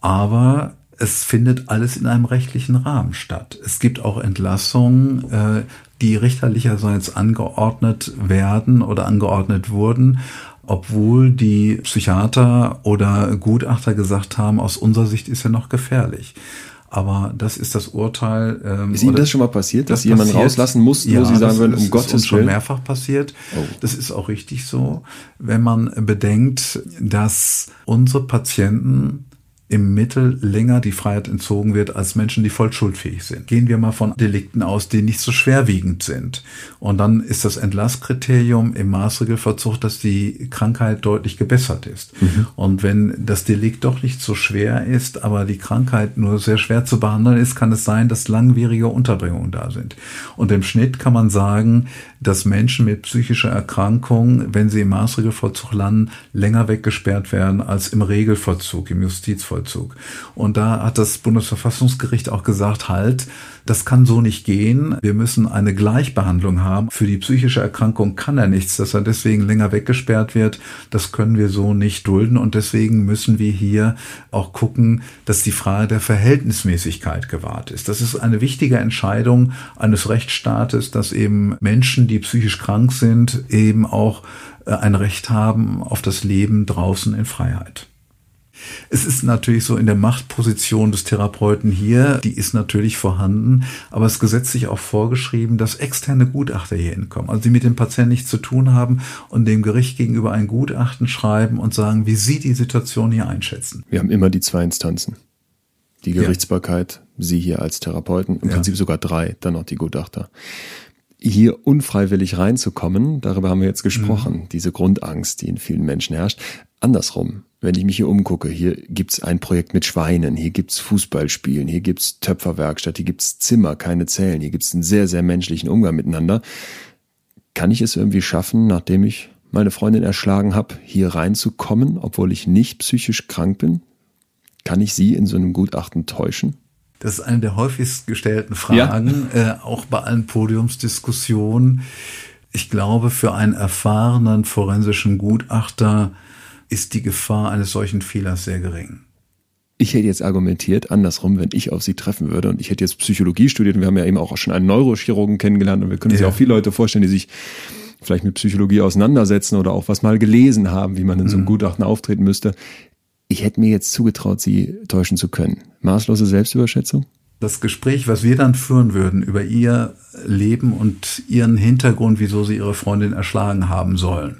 Aber es findet alles in einem rechtlichen Rahmen statt. Es gibt auch Entlassungen, äh, die richterlicherseits angeordnet werden oder angeordnet wurden, obwohl die Psychiater oder Gutachter gesagt haben, aus unserer Sicht ist er noch gefährlich. Aber das ist das Urteil. Ähm, ist Ihnen das schon mal passiert, dass das jemand passiert, rauslassen muss, ja, wo Sie sagen würden, um Gottes Willen? Das ist schon mehrfach passiert. Oh. Das ist auch richtig so, wenn man bedenkt, dass unsere Patienten im Mittel länger die Freiheit entzogen wird als Menschen, die voll schuldfähig sind. Gehen wir mal von Delikten aus, die nicht so schwerwiegend sind. Und dann ist das Entlasskriterium im Maßregelverzug, dass die Krankheit deutlich gebessert ist. Mhm. Und wenn das Delikt doch nicht so schwer ist, aber die Krankheit nur sehr schwer zu behandeln ist, kann es sein, dass langwierige Unterbringungen da sind. Und im Schnitt kann man sagen, dass Menschen mit psychischer Erkrankung, wenn sie im Maßregelvollzug landen, länger weggesperrt werden als im Regelvollzug, im Justizvollzug. Und da hat das Bundesverfassungsgericht auch gesagt, halt, das kann so nicht gehen. Wir müssen eine Gleichbehandlung haben. Für die psychische Erkrankung kann er nichts, dass er deswegen länger weggesperrt wird. Das können wir so nicht dulden. Und deswegen müssen wir hier auch gucken, dass die Frage der Verhältnismäßigkeit gewahrt ist. Das ist eine wichtige Entscheidung eines Rechtsstaates, dass eben Menschen, die psychisch krank sind, eben auch äh, ein Recht haben auf das Leben draußen in Freiheit. Es ist natürlich so in der Machtposition des Therapeuten hier, die ist natürlich vorhanden, aber es ist gesetzlich auch vorgeschrieben, dass externe Gutachter hier hinkommen, also die mit dem Patienten nichts zu tun haben und dem Gericht gegenüber ein Gutachten schreiben und sagen, wie sie die Situation hier einschätzen. Wir haben immer die zwei Instanzen. Die Gerichtsbarkeit, ja. Sie hier als Therapeuten, im ja. Prinzip sogar drei, dann noch die Gutachter hier unfreiwillig reinzukommen, darüber haben wir jetzt gesprochen, mhm. diese Grundangst, die in vielen Menschen herrscht. Andersrum, wenn ich mich hier umgucke, hier gibt's ein Projekt mit Schweinen, hier gibt's Fußballspielen, hier gibt's Töpferwerkstatt, hier gibt's Zimmer, keine Zellen, hier gibt's einen sehr, sehr menschlichen Umgang miteinander. Kann ich es irgendwie schaffen, nachdem ich meine Freundin erschlagen habe, hier reinzukommen, obwohl ich nicht psychisch krank bin? Kann ich sie in so einem Gutachten täuschen? Das ist eine der häufigst gestellten Fragen, ja. äh, auch bei allen Podiumsdiskussionen. Ich glaube, für einen erfahrenen forensischen Gutachter ist die Gefahr eines solchen Fehlers sehr gering. Ich hätte jetzt argumentiert, andersrum, wenn ich auf sie treffen würde und ich hätte jetzt Psychologie studiert und wir haben ja eben auch schon einen Neurochirurgen kennengelernt und wir können ja. sich auch viele Leute vorstellen, die sich vielleicht mit Psychologie auseinandersetzen oder auch was mal gelesen haben, wie man in so einem mhm. Gutachten auftreten müsste. Ich hätte mir jetzt zugetraut, sie täuschen zu können. Maßlose Selbstüberschätzung? Das Gespräch, was wir dann führen würden über ihr Leben und ihren Hintergrund, wieso sie ihre Freundin erschlagen haben sollen,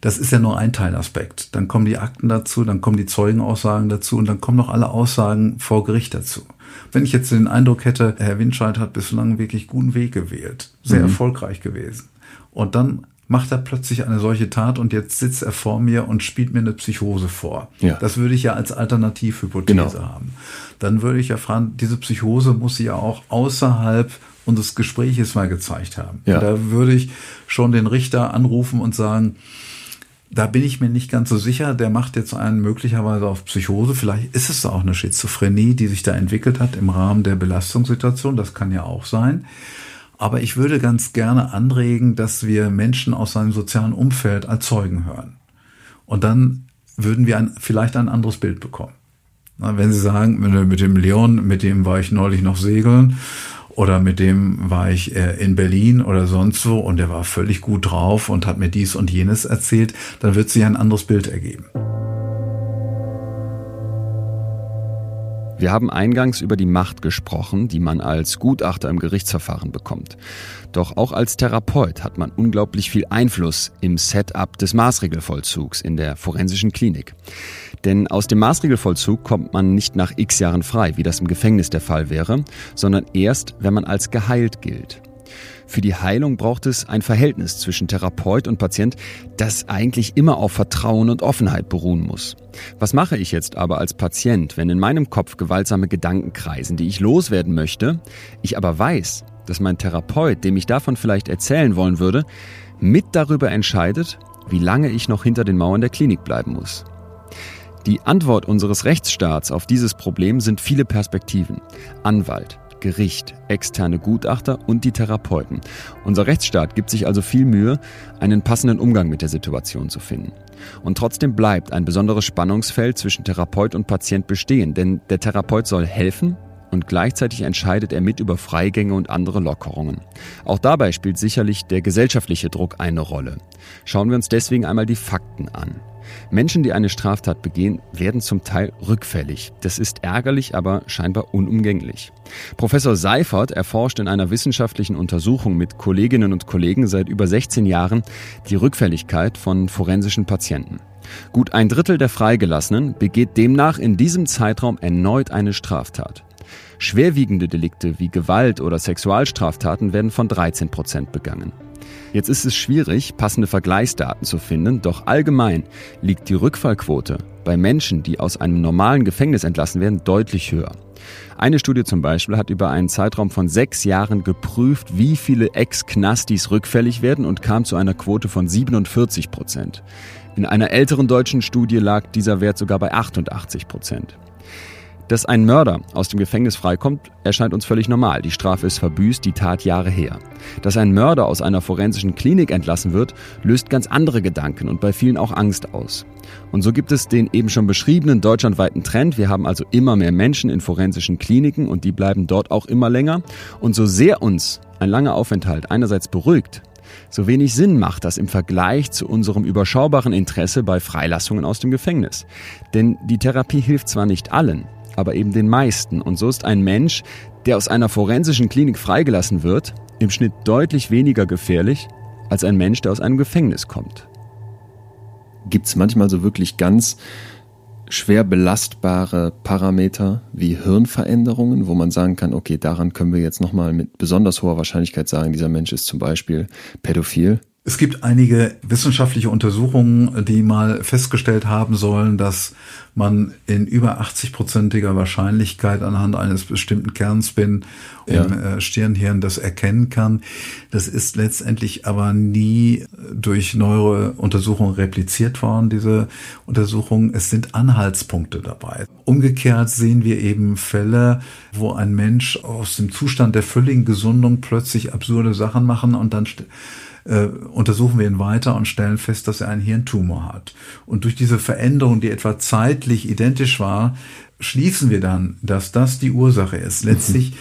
das ist ja nur ein Teilaspekt. Dann kommen die Akten dazu, dann kommen die Zeugenaussagen dazu und dann kommen noch alle Aussagen vor Gericht dazu. Wenn ich jetzt den Eindruck hätte, Herr Winscheid hat bislang wirklich guten Weg gewählt, sehr mhm. erfolgreich gewesen. Und dann macht er plötzlich eine solche Tat und jetzt sitzt er vor mir und spielt mir eine Psychose vor. Ja. Das würde ich ja als Alternativhypothese genau. haben. Dann würde ich erfahren, diese Psychose muss sie ja auch außerhalb unseres Gespräches mal gezeigt haben. Ja. Da würde ich schon den Richter anrufen und sagen, da bin ich mir nicht ganz so sicher. Der macht jetzt einen möglicherweise auf Psychose. Vielleicht ist es auch eine Schizophrenie, die sich da entwickelt hat im Rahmen der Belastungssituation. Das kann ja auch sein. Aber ich würde ganz gerne anregen, dass wir Menschen aus seinem sozialen Umfeld als Zeugen hören. Und dann würden wir ein, vielleicht ein anderes Bild bekommen. Wenn Sie sagen, mit dem Leon, mit dem war ich neulich noch segeln oder mit dem war ich äh, in Berlin oder sonst wo und der war völlig gut drauf und hat mir dies und jenes erzählt, dann wird sich ein anderes Bild ergeben. Wir haben eingangs über die Macht gesprochen, die man als Gutachter im Gerichtsverfahren bekommt. Doch auch als Therapeut hat man unglaublich viel Einfluss im Setup des Maßregelvollzugs in der forensischen Klinik. Denn aus dem Maßregelvollzug kommt man nicht nach x Jahren frei, wie das im Gefängnis der Fall wäre, sondern erst, wenn man als geheilt gilt. Für die Heilung braucht es ein Verhältnis zwischen Therapeut und Patient, das eigentlich immer auf Vertrauen und Offenheit beruhen muss. Was mache ich jetzt aber als Patient, wenn in meinem Kopf gewaltsame Gedanken kreisen, die ich loswerden möchte, ich aber weiß, dass mein Therapeut, dem ich davon vielleicht erzählen wollen würde, mit darüber entscheidet, wie lange ich noch hinter den Mauern der Klinik bleiben muss. Die Antwort unseres Rechtsstaats auf dieses Problem sind viele Perspektiven. Anwalt, Gericht, externe Gutachter und die Therapeuten. Unser Rechtsstaat gibt sich also viel Mühe, einen passenden Umgang mit der Situation zu finden. Und trotzdem bleibt ein besonderes Spannungsfeld zwischen Therapeut und Patient bestehen, denn der Therapeut soll helfen, und gleichzeitig entscheidet er mit über Freigänge und andere Lockerungen. Auch dabei spielt sicherlich der gesellschaftliche Druck eine Rolle. Schauen wir uns deswegen einmal die Fakten an. Menschen, die eine Straftat begehen, werden zum Teil rückfällig. Das ist ärgerlich, aber scheinbar unumgänglich. Professor Seifert erforscht in einer wissenschaftlichen Untersuchung mit Kolleginnen und Kollegen seit über 16 Jahren die Rückfälligkeit von forensischen Patienten. Gut ein Drittel der Freigelassenen begeht demnach in diesem Zeitraum erneut eine Straftat. Schwerwiegende Delikte wie Gewalt oder Sexualstraftaten werden von 13 Prozent begangen. Jetzt ist es schwierig, passende Vergleichsdaten zu finden, doch allgemein liegt die Rückfallquote bei Menschen, die aus einem normalen Gefängnis entlassen werden, deutlich höher. Eine Studie zum Beispiel hat über einen Zeitraum von sechs Jahren geprüft, wie viele Ex-Knastis rückfällig werden und kam zu einer Quote von 47 Prozent. In einer älteren deutschen Studie lag dieser Wert sogar bei 88 Prozent. Dass ein Mörder aus dem Gefängnis freikommt, erscheint uns völlig normal. Die Strafe ist verbüßt, die Tat Jahre her. Dass ein Mörder aus einer forensischen Klinik entlassen wird, löst ganz andere Gedanken und bei vielen auch Angst aus. Und so gibt es den eben schon beschriebenen deutschlandweiten Trend. Wir haben also immer mehr Menschen in forensischen Kliniken und die bleiben dort auch immer länger. Und so sehr uns ein langer Aufenthalt einerseits beruhigt, so wenig Sinn macht das im Vergleich zu unserem überschaubaren Interesse bei Freilassungen aus dem Gefängnis. Denn die Therapie hilft zwar nicht allen, aber eben den meisten. Und so ist ein Mensch, der aus einer forensischen Klinik freigelassen wird, im Schnitt deutlich weniger gefährlich als ein Mensch, der aus einem Gefängnis kommt. Gibt es manchmal so wirklich ganz schwer belastbare Parameter wie Hirnveränderungen, wo man sagen kann, okay, daran können wir jetzt nochmal mit besonders hoher Wahrscheinlichkeit sagen, dieser Mensch ist zum Beispiel pädophil? Es gibt einige wissenschaftliche Untersuchungen, die mal festgestellt haben sollen, dass man in über 80-prozentiger Wahrscheinlichkeit anhand eines bestimmten Kernspin ja. im äh, Stirnhirn das erkennen kann. Das ist letztendlich aber nie durch neuere Untersuchungen repliziert worden, diese Untersuchungen. Es sind Anhaltspunkte dabei. Umgekehrt sehen wir eben Fälle, wo ein Mensch aus dem Zustand der völligen Gesundung plötzlich absurde Sachen machen und dann äh, untersuchen wir ihn weiter und stellen fest, dass er einen Hirntumor hat. Und durch diese Veränderung, die etwa zeitlich identisch war, schließen wir dann, dass das die Ursache ist. Letztlich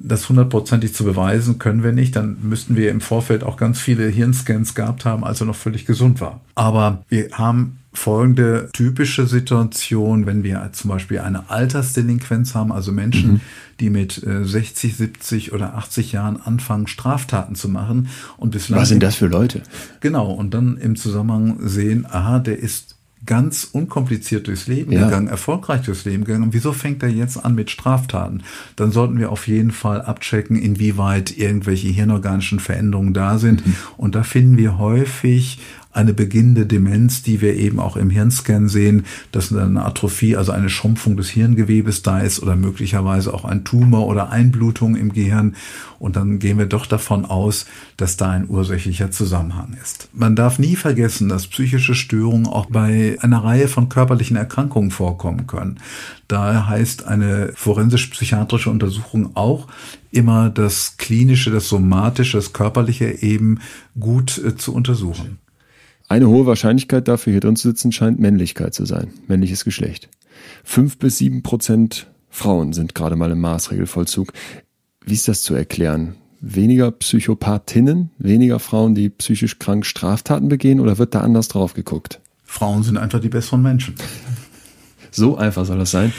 das hundertprozentig zu beweisen können wir nicht. Dann müssten wir im Vorfeld auch ganz viele Hirnscans gehabt haben, als er noch völlig gesund war. Aber wir haben folgende typische Situation, wenn wir zum Beispiel eine Altersdelinquenz haben, also Menschen, mhm. die mit 60, äh, 70 oder 80 Jahren anfangen, Straftaten zu machen und bislang. Was sind das für Leute? Genau. Und dann im Zusammenhang sehen, aha, der ist ganz unkompliziert durchs Leben ja. gegangen, erfolgreich durchs Leben gegangen. Und wieso fängt er jetzt an mit Straftaten? Dann sollten wir auf jeden Fall abchecken, inwieweit irgendwelche hirnorganischen Veränderungen da sind. Mhm. Und da finden wir häufig eine beginnende Demenz, die wir eben auch im Hirnscan sehen, dass eine Atrophie, also eine Schrumpfung des Hirngewebes da ist oder möglicherweise auch ein Tumor oder Einblutung im Gehirn. Und dann gehen wir doch davon aus, dass da ein ursächlicher Zusammenhang ist. Man darf nie vergessen, dass psychische Störungen auch bei einer Reihe von körperlichen Erkrankungen vorkommen können. Daher heißt eine forensisch-psychiatrische Untersuchung auch immer das klinische, das somatische, das körperliche eben gut äh, zu untersuchen. Eine hohe Wahrscheinlichkeit dafür, hier drin zu sitzen, scheint Männlichkeit zu sein, männliches Geschlecht. Fünf bis sieben Prozent Frauen sind gerade mal im Maßregelvollzug. Wie ist das zu erklären? Weniger Psychopathinnen, weniger Frauen, die psychisch krank Straftaten begehen oder wird da anders drauf geguckt? Frauen sind einfach die besseren Menschen. So einfach soll das sein?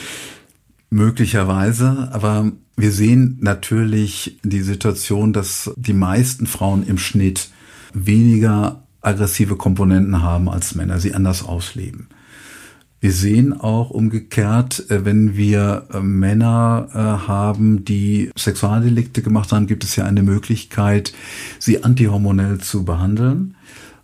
Möglicherweise, aber wir sehen natürlich die Situation, dass die meisten Frauen im Schnitt weniger aggressive Komponenten haben als Männer, sie anders ausleben. Wir sehen auch umgekehrt, äh, wenn wir äh, Männer äh, haben, die Sexualdelikte gemacht haben, gibt es ja eine Möglichkeit, sie antihormonell zu behandeln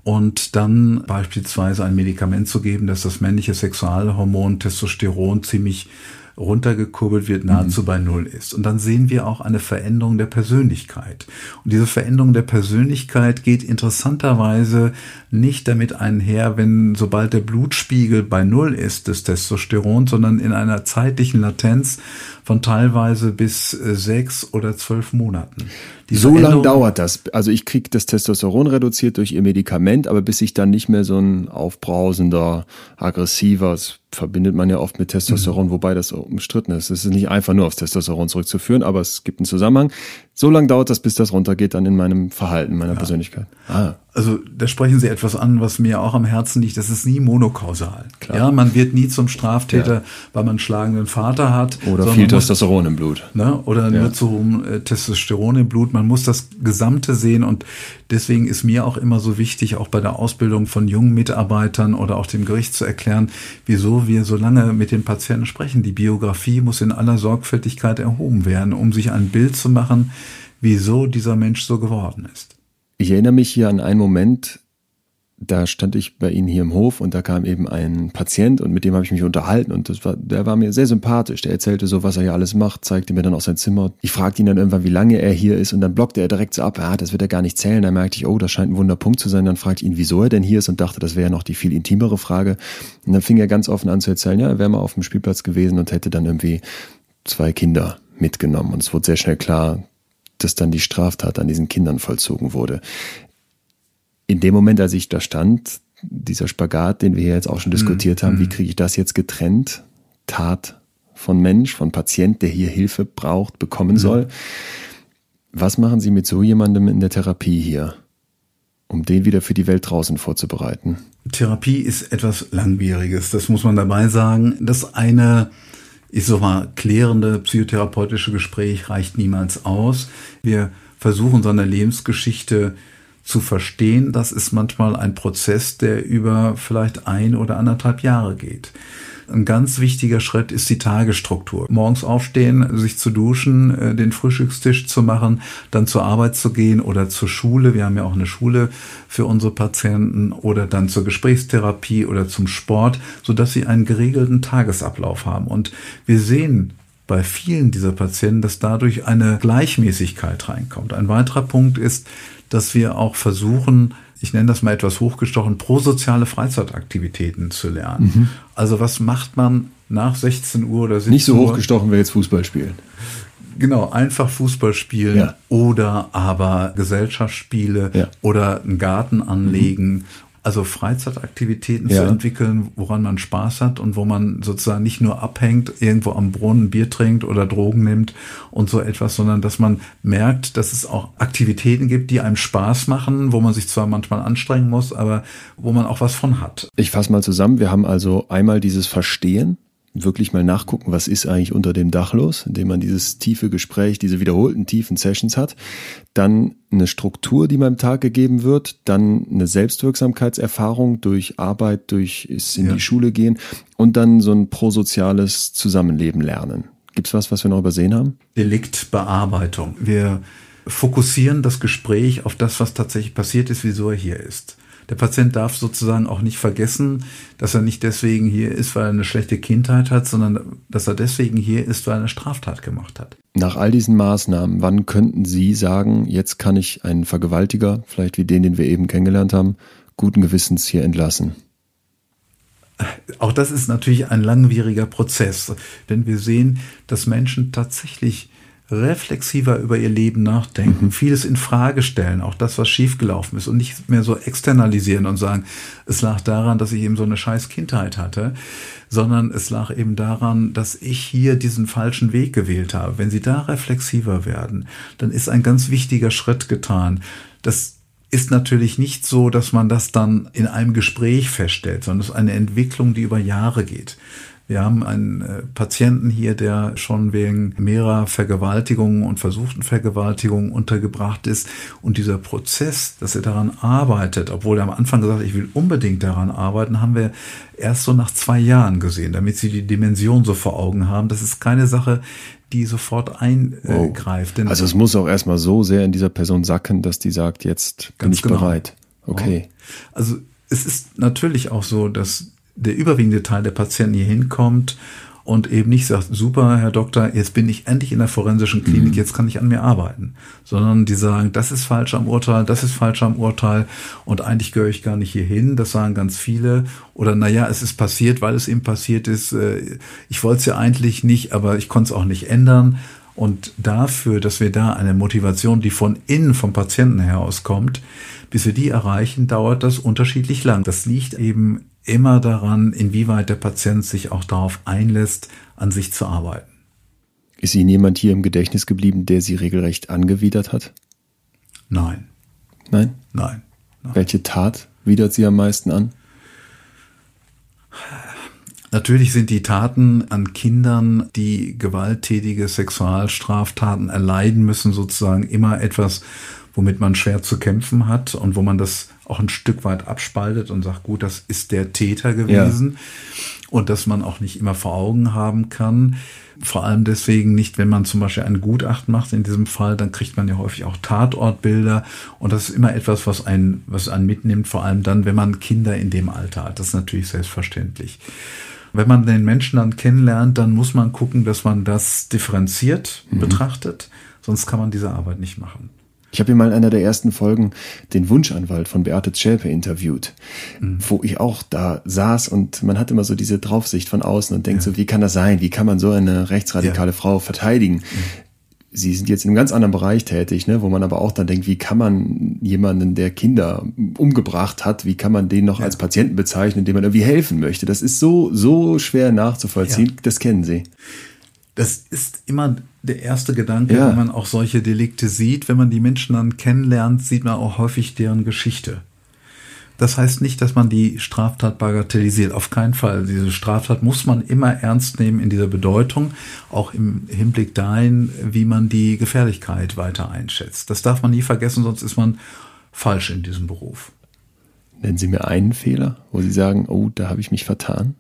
und dann beispielsweise ein Medikament zu geben, das das männliche Sexualhormon Testosteron ziemlich runtergekurbelt wird, nahezu mhm. bei Null ist. Und dann sehen wir auch eine Veränderung der Persönlichkeit. Und diese Veränderung der Persönlichkeit geht interessanterweise nicht damit einher, wenn sobald der Blutspiegel bei Null ist des Testosterons, sondern in einer zeitlichen Latenz von teilweise bis äh, sechs oder zwölf Monaten. Die so lange dauert das. Also ich kriege das Testosteron reduziert durch ihr Medikament, aber bis ich dann nicht mehr so ein aufbrausender, aggressiver, das verbindet man ja oft mit Testosteron, mhm. wobei das umstritten ist. Es ist nicht einfach nur aufs Testosteron zurückzuführen, aber es gibt einen Zusammenhang. So lange dauert das, bis das runtergeht dann in meinem Verhalten, meiner ja. Persönlichkeit. Ah. Also da sprechen Sie etwas an, was mir auch am Herzen liegt. Das ist nie monokausal. Klar. Ja, man wird nie zum Straftäter, ja. weil man einen schlagenden Vater hat. Oder viel Testosteron im Blut. Ne, oder ja. nur zu hohem äh, Testosteron im Blut. Man muss das Gesamte sehen und deswegen ist mir auch immer so wichtig, auch bei der Ausbildung von jungen Mitarbeitern oder auch dem Gericht zu erklären, wieso wir so lange mit den Patienten sprechen. Die Biografie muss in aller Sorgfältigkeit erhoben werden, um sich ein Bild zu machen, wieso dieser Mensch so geworden ist. Ich erinnere mich hier an einen Moment, da stand ich bei Ihnen hier im Hof und da kam eben ein Patient und mit dem habe ich mich unterhalten und das war, der war mir sehr sympathisch. Der erzählte so, was er hier alles macht, zeigte mir dann auch sein Zimmer. Ich fragte ihn dann irgendwann, wie lange er hier ist und dann blockte er direkt so ab, ah, das wird er gar nicht zählen. Da merkte ich, oh, das scheint ein Wunderpunkt zu sein. Dann fragte ich ihn, wieso er denn hier ist und dachte, das wäre ja noch die viel intimere Frage. Und dann fing er ganz offen an zu erzählen, ja, er wäre mal auf dem Spielplatz gewesen und hätte dann irgendwie zwei Kinder mitgenommen. Und es wurde sehr schnell klar, dass dann die Straftat an diesen Kindern vollzogen wurde. In dem Moment, als ich da stand, dieser Spagat, den wir hier jetzt auch schon diskutiert mhm. haben, wie mhm. kriege ich das jetzt getrennt? Tat von Mensch, von Patient, der hier Hilfe braucht, bekommen mhm. soll. Was machen Sie mit so jemandem in der Therapie hier, um den wieder für die Welt draußen vorzubereiten? Therapie ist etwas Langwieriges, das muss man dabei sagen. Das eine ich sag mal, klärende psychotherapeutische Gespräch reicht niemals aus. Wir versuchen seine Lebensgeschichte zu verstehen. Das ist manchmal ein Prozess, der über vielleicht ein oder anderthalb Jahre geht. Ein ganz wichtiger Schritt ist die Tagesstruktur. Morgens aufstehen, sich zu duschen, äh, den Frühstückstisch zu machen, dann zur Arbeit zu gehen oder zur Schule. Wir haben ja auch eine Schule für unsere Patienten oder dann zur Gesprächstherapie oder zum Sport, so dass sie einen geregelten Tagesablauf haben. Und wir sehen bei vielen dieser Patienten, dass dadurch eine Gleichmäßigkeit reinkommt. Ein weiterer Punkt ist, dass wir auch versuchen, ich nenne das mal etwas hochgestochen, prosoziale Freizeitaktivitäten zu lernen. Mhm. Also was macht man nach 16 Uhr oder 17 Uhr? Nicht so hochgestochen wie jetzt Fußball spielen. Genau, einfach Fußball spielen ja. oder aber Gesellschaftsspiele ja. oder einen Garten anlegen mhm also Freizeitaktivitäten ja. zu entwickeln, woran man Spaß hat und wo man sozusagen nicht nur abhängt, irgendwo am Brunnen Bier trinkt oder Drogen nimmt und so etwas, sondern dass man merkt, dass es auch Aktivitäten gibt, die einem Spaß machen, wo man sich zwar manchmal anstrengen muss, aber wo man auch was von hat. Ich fasse mal zusammen. Wir haben also einmal dieses Verstehen, wirklich mal nachgucken, was ist eigentlich unter dem Dach los, indem man dieses tiefe Gespräch, diese wiederholten tiefen Sessions hat. Dann eine Struktur, die meinem Tag gegeben wird. Dann eine Selbstwirksamkeitserfahrung durch Arbeit, durch in ja. die Schule gehen. Und dann so ein prosoziales Zusammenleben lernen. Gibt's was, was wir noch übersehen haben? Deliktbearbeitung. Wir fokussieren das Gespräch auf das, was tatsächlich passiert ist, wieso er hier ist. Der Patient darf sozusagen auch nicht vergessen, dass er nicht deswegen hier ist, weil er eine schlechte Kindheit hat, sondern dass er deswegen hier ist, weil er eine Straftat gemacht hat. Nach all diesen Maßnahmen, wann könnten Sie sagen, jetzt kann ich einen Vergewaltiger, vielleicht wie den, den wir eben kennengelernt haben, guten Gewissens hier entlassen? Auch das ist natürlich ein langwieriger Prozess, denn wir sehen, dass Menschen tatsächlich reflexiver über ihr Leben nachdenken, vieles in Frage stellen, auch das, was schiefgelaufen ist und nicht mehr so externalisieren und sagen, es lag daran, dass ich eben so eine scheiß Kindheit hatte, sondern es lag eben daran, dass ich hier diesen falschen Weg gewählt habe. Wenn sie da reflexiver werden, dann ist ein ganz wichtiger Schritt getan. Das ist natürlich nicht so, dass man das dann in einem Gespräch feststellt, sondern es ist eine Entwicklung, die über Jahre geht. Wir haben einen äh, Patienten hier, der schon wegen mehrerer Vergewaltigungen und versuchten Vergewaltigungen untergebracht ist. Und dieser Prozess, dass er daran arbeitet, obwohl er am Anfang gesagt hat, ich will unbedingt daran arbeiten, haben wir erst so nach zwei Jahren gesehen, damit Sie die Dimension so vor Augen haben. Das ist keine Sache, die sofort eingreift. Oh. also es muss auch erstmal so sehr in dieser Person sacken, dass die sagt, jetzt bin ich genau. bereit. Okay. Also es ist natürlich auch so, dass der überwiegende Teil der Patienten hier hinkommt und eben nicht sagt, super, Herr Doktor, jetzt bin ich endlich in der forensischen Klinik, mhm. jetzt kann ich an mir arbeiten, sondern die sagen, das ist falsch am Urteil, das ist falsch am Urteil und eigentlich gehöre ich gar nicht hierhin, das sagen ganz viele. Oder naja, es ist passiert, weil es eben passiert ist, äh, ich wollte es ja eigentlich nicht, aber ich konnte es auch nicht ändern. Und dafür, dass wir da eine Motivation, die von innen vom Patienten her auskommt, bis wir die erreichen, dauert das unterschiedlich lang. Das liegt eben immer daran, inwieweit der Patient sich auch darauf einlässt, an sich zu arbeiten. Ist Ihnen jemand hier im Gedächtnis geblieben, der Sie regelrecht angewidert hat? Nein. Nein? Nein. Nein. Welche Tat widert Sie am meisten an? Natürlich sind die Taten an Kindern, die gewalttätige Sexualstraftaten erleiden müssen, sozusagen immer etwas, womit man schwer zu kämpfen hat und wo man das auch ein Stück weit abspaltet und sagt, gut, das ist der Täter gewesen ja. und dass man auch nicht immer vor Augen haben kann. Vor allem deswegen nicht, wenn man zum Beispiel ein Gutachten macht in diesem Fall, dann kriegt man ja häufig auch Tatortbilder und das ist immer etwas, was einen, was einen mitnimmt, vor allem dann, wenn man Kinder in dem Alter hat. Das ist natürlich selbstverständlich. Wenn man den Menschen dann kennenlernt, dann muss man gucken, dass man das differenziert mhm. betrachtet, sonst kann man diese Arbeit nicht machen. Ich habe hier mal in einer der ersten Folgen den Wunschanwalt von Beate Zschäpe interviewt, mhm. wo ich auch da saß und man hat immer so diese Draufsicht von außen und denkt ja. so, wie kann das sein? Wie kann man so eine rechtsradikale ja. Frau verteidigen? Mhm. Sie sind jetzt in einem ganz anderen Bereich tätig, ne, wo man aber auch dann denkt, wie kann man jemanden, der Kinder umgebracht hat, wie kann man den noch ja. als Patienten bezeichnen, dem man irgendwie helfen möchte? Das ist so, so schwer nachzuvollziehen. Das kennen Sie. Das ist immer der erste Gedanke, ja. wenn man auch solche Delikte sieht. Wenn man die Menschen dann kennenlernt, sieht man auch häufig deren Geschichte. Das heißt nicht, dass man die Straftat bagatellisiert. Auf keinen Fall. Diese Straftat muss man immer ernst nehmen in dieser Bedeutung, auch im Hinblick dahin, wie man die Gefährlichkeit weiter einschätzt. Das darf man nie vergessen, sonst ist man falsch in diesem Beruf. Nennen Sie mir einen Fehler, wo Sie sagen, oh, da habe ich mich vertan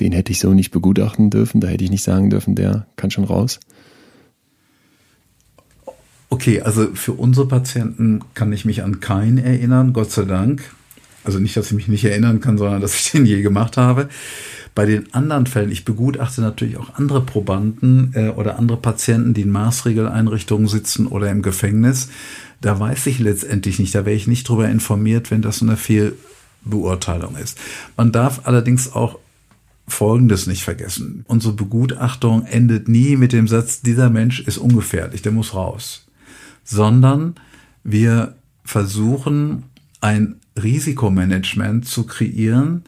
den hätte ich so nicht begutachten dürfen, da hätte ich nicht sagen dürfen, der kann schon raus. Okay, also für unsere Patienten kann ich mich an keinen erinnern, Gott sei Dank. Also nicht, dass ich mich nicht erinnern kann, sondern dass ich den je gemacht habe. Bei den anderen Fällen, ich begutachte natürlich auch andere Probanden äh, oder andere Patienten, die in Maßregeleinrichtungen sitzen oder im Gefängnis. Da weiß ich letztendlich nicht, da wäre ich nicht darüber informiert, wenn das eine Fehlbeurteilung ist. Man darf allerdings auch Folgendes nicht vergessen. Unsere Begutachtung endet nie mit dem Satz, dieser Mensch ist ungefährlich, der muss raus. Sondern wir versuchen ein Risikomanagement zu kreieren,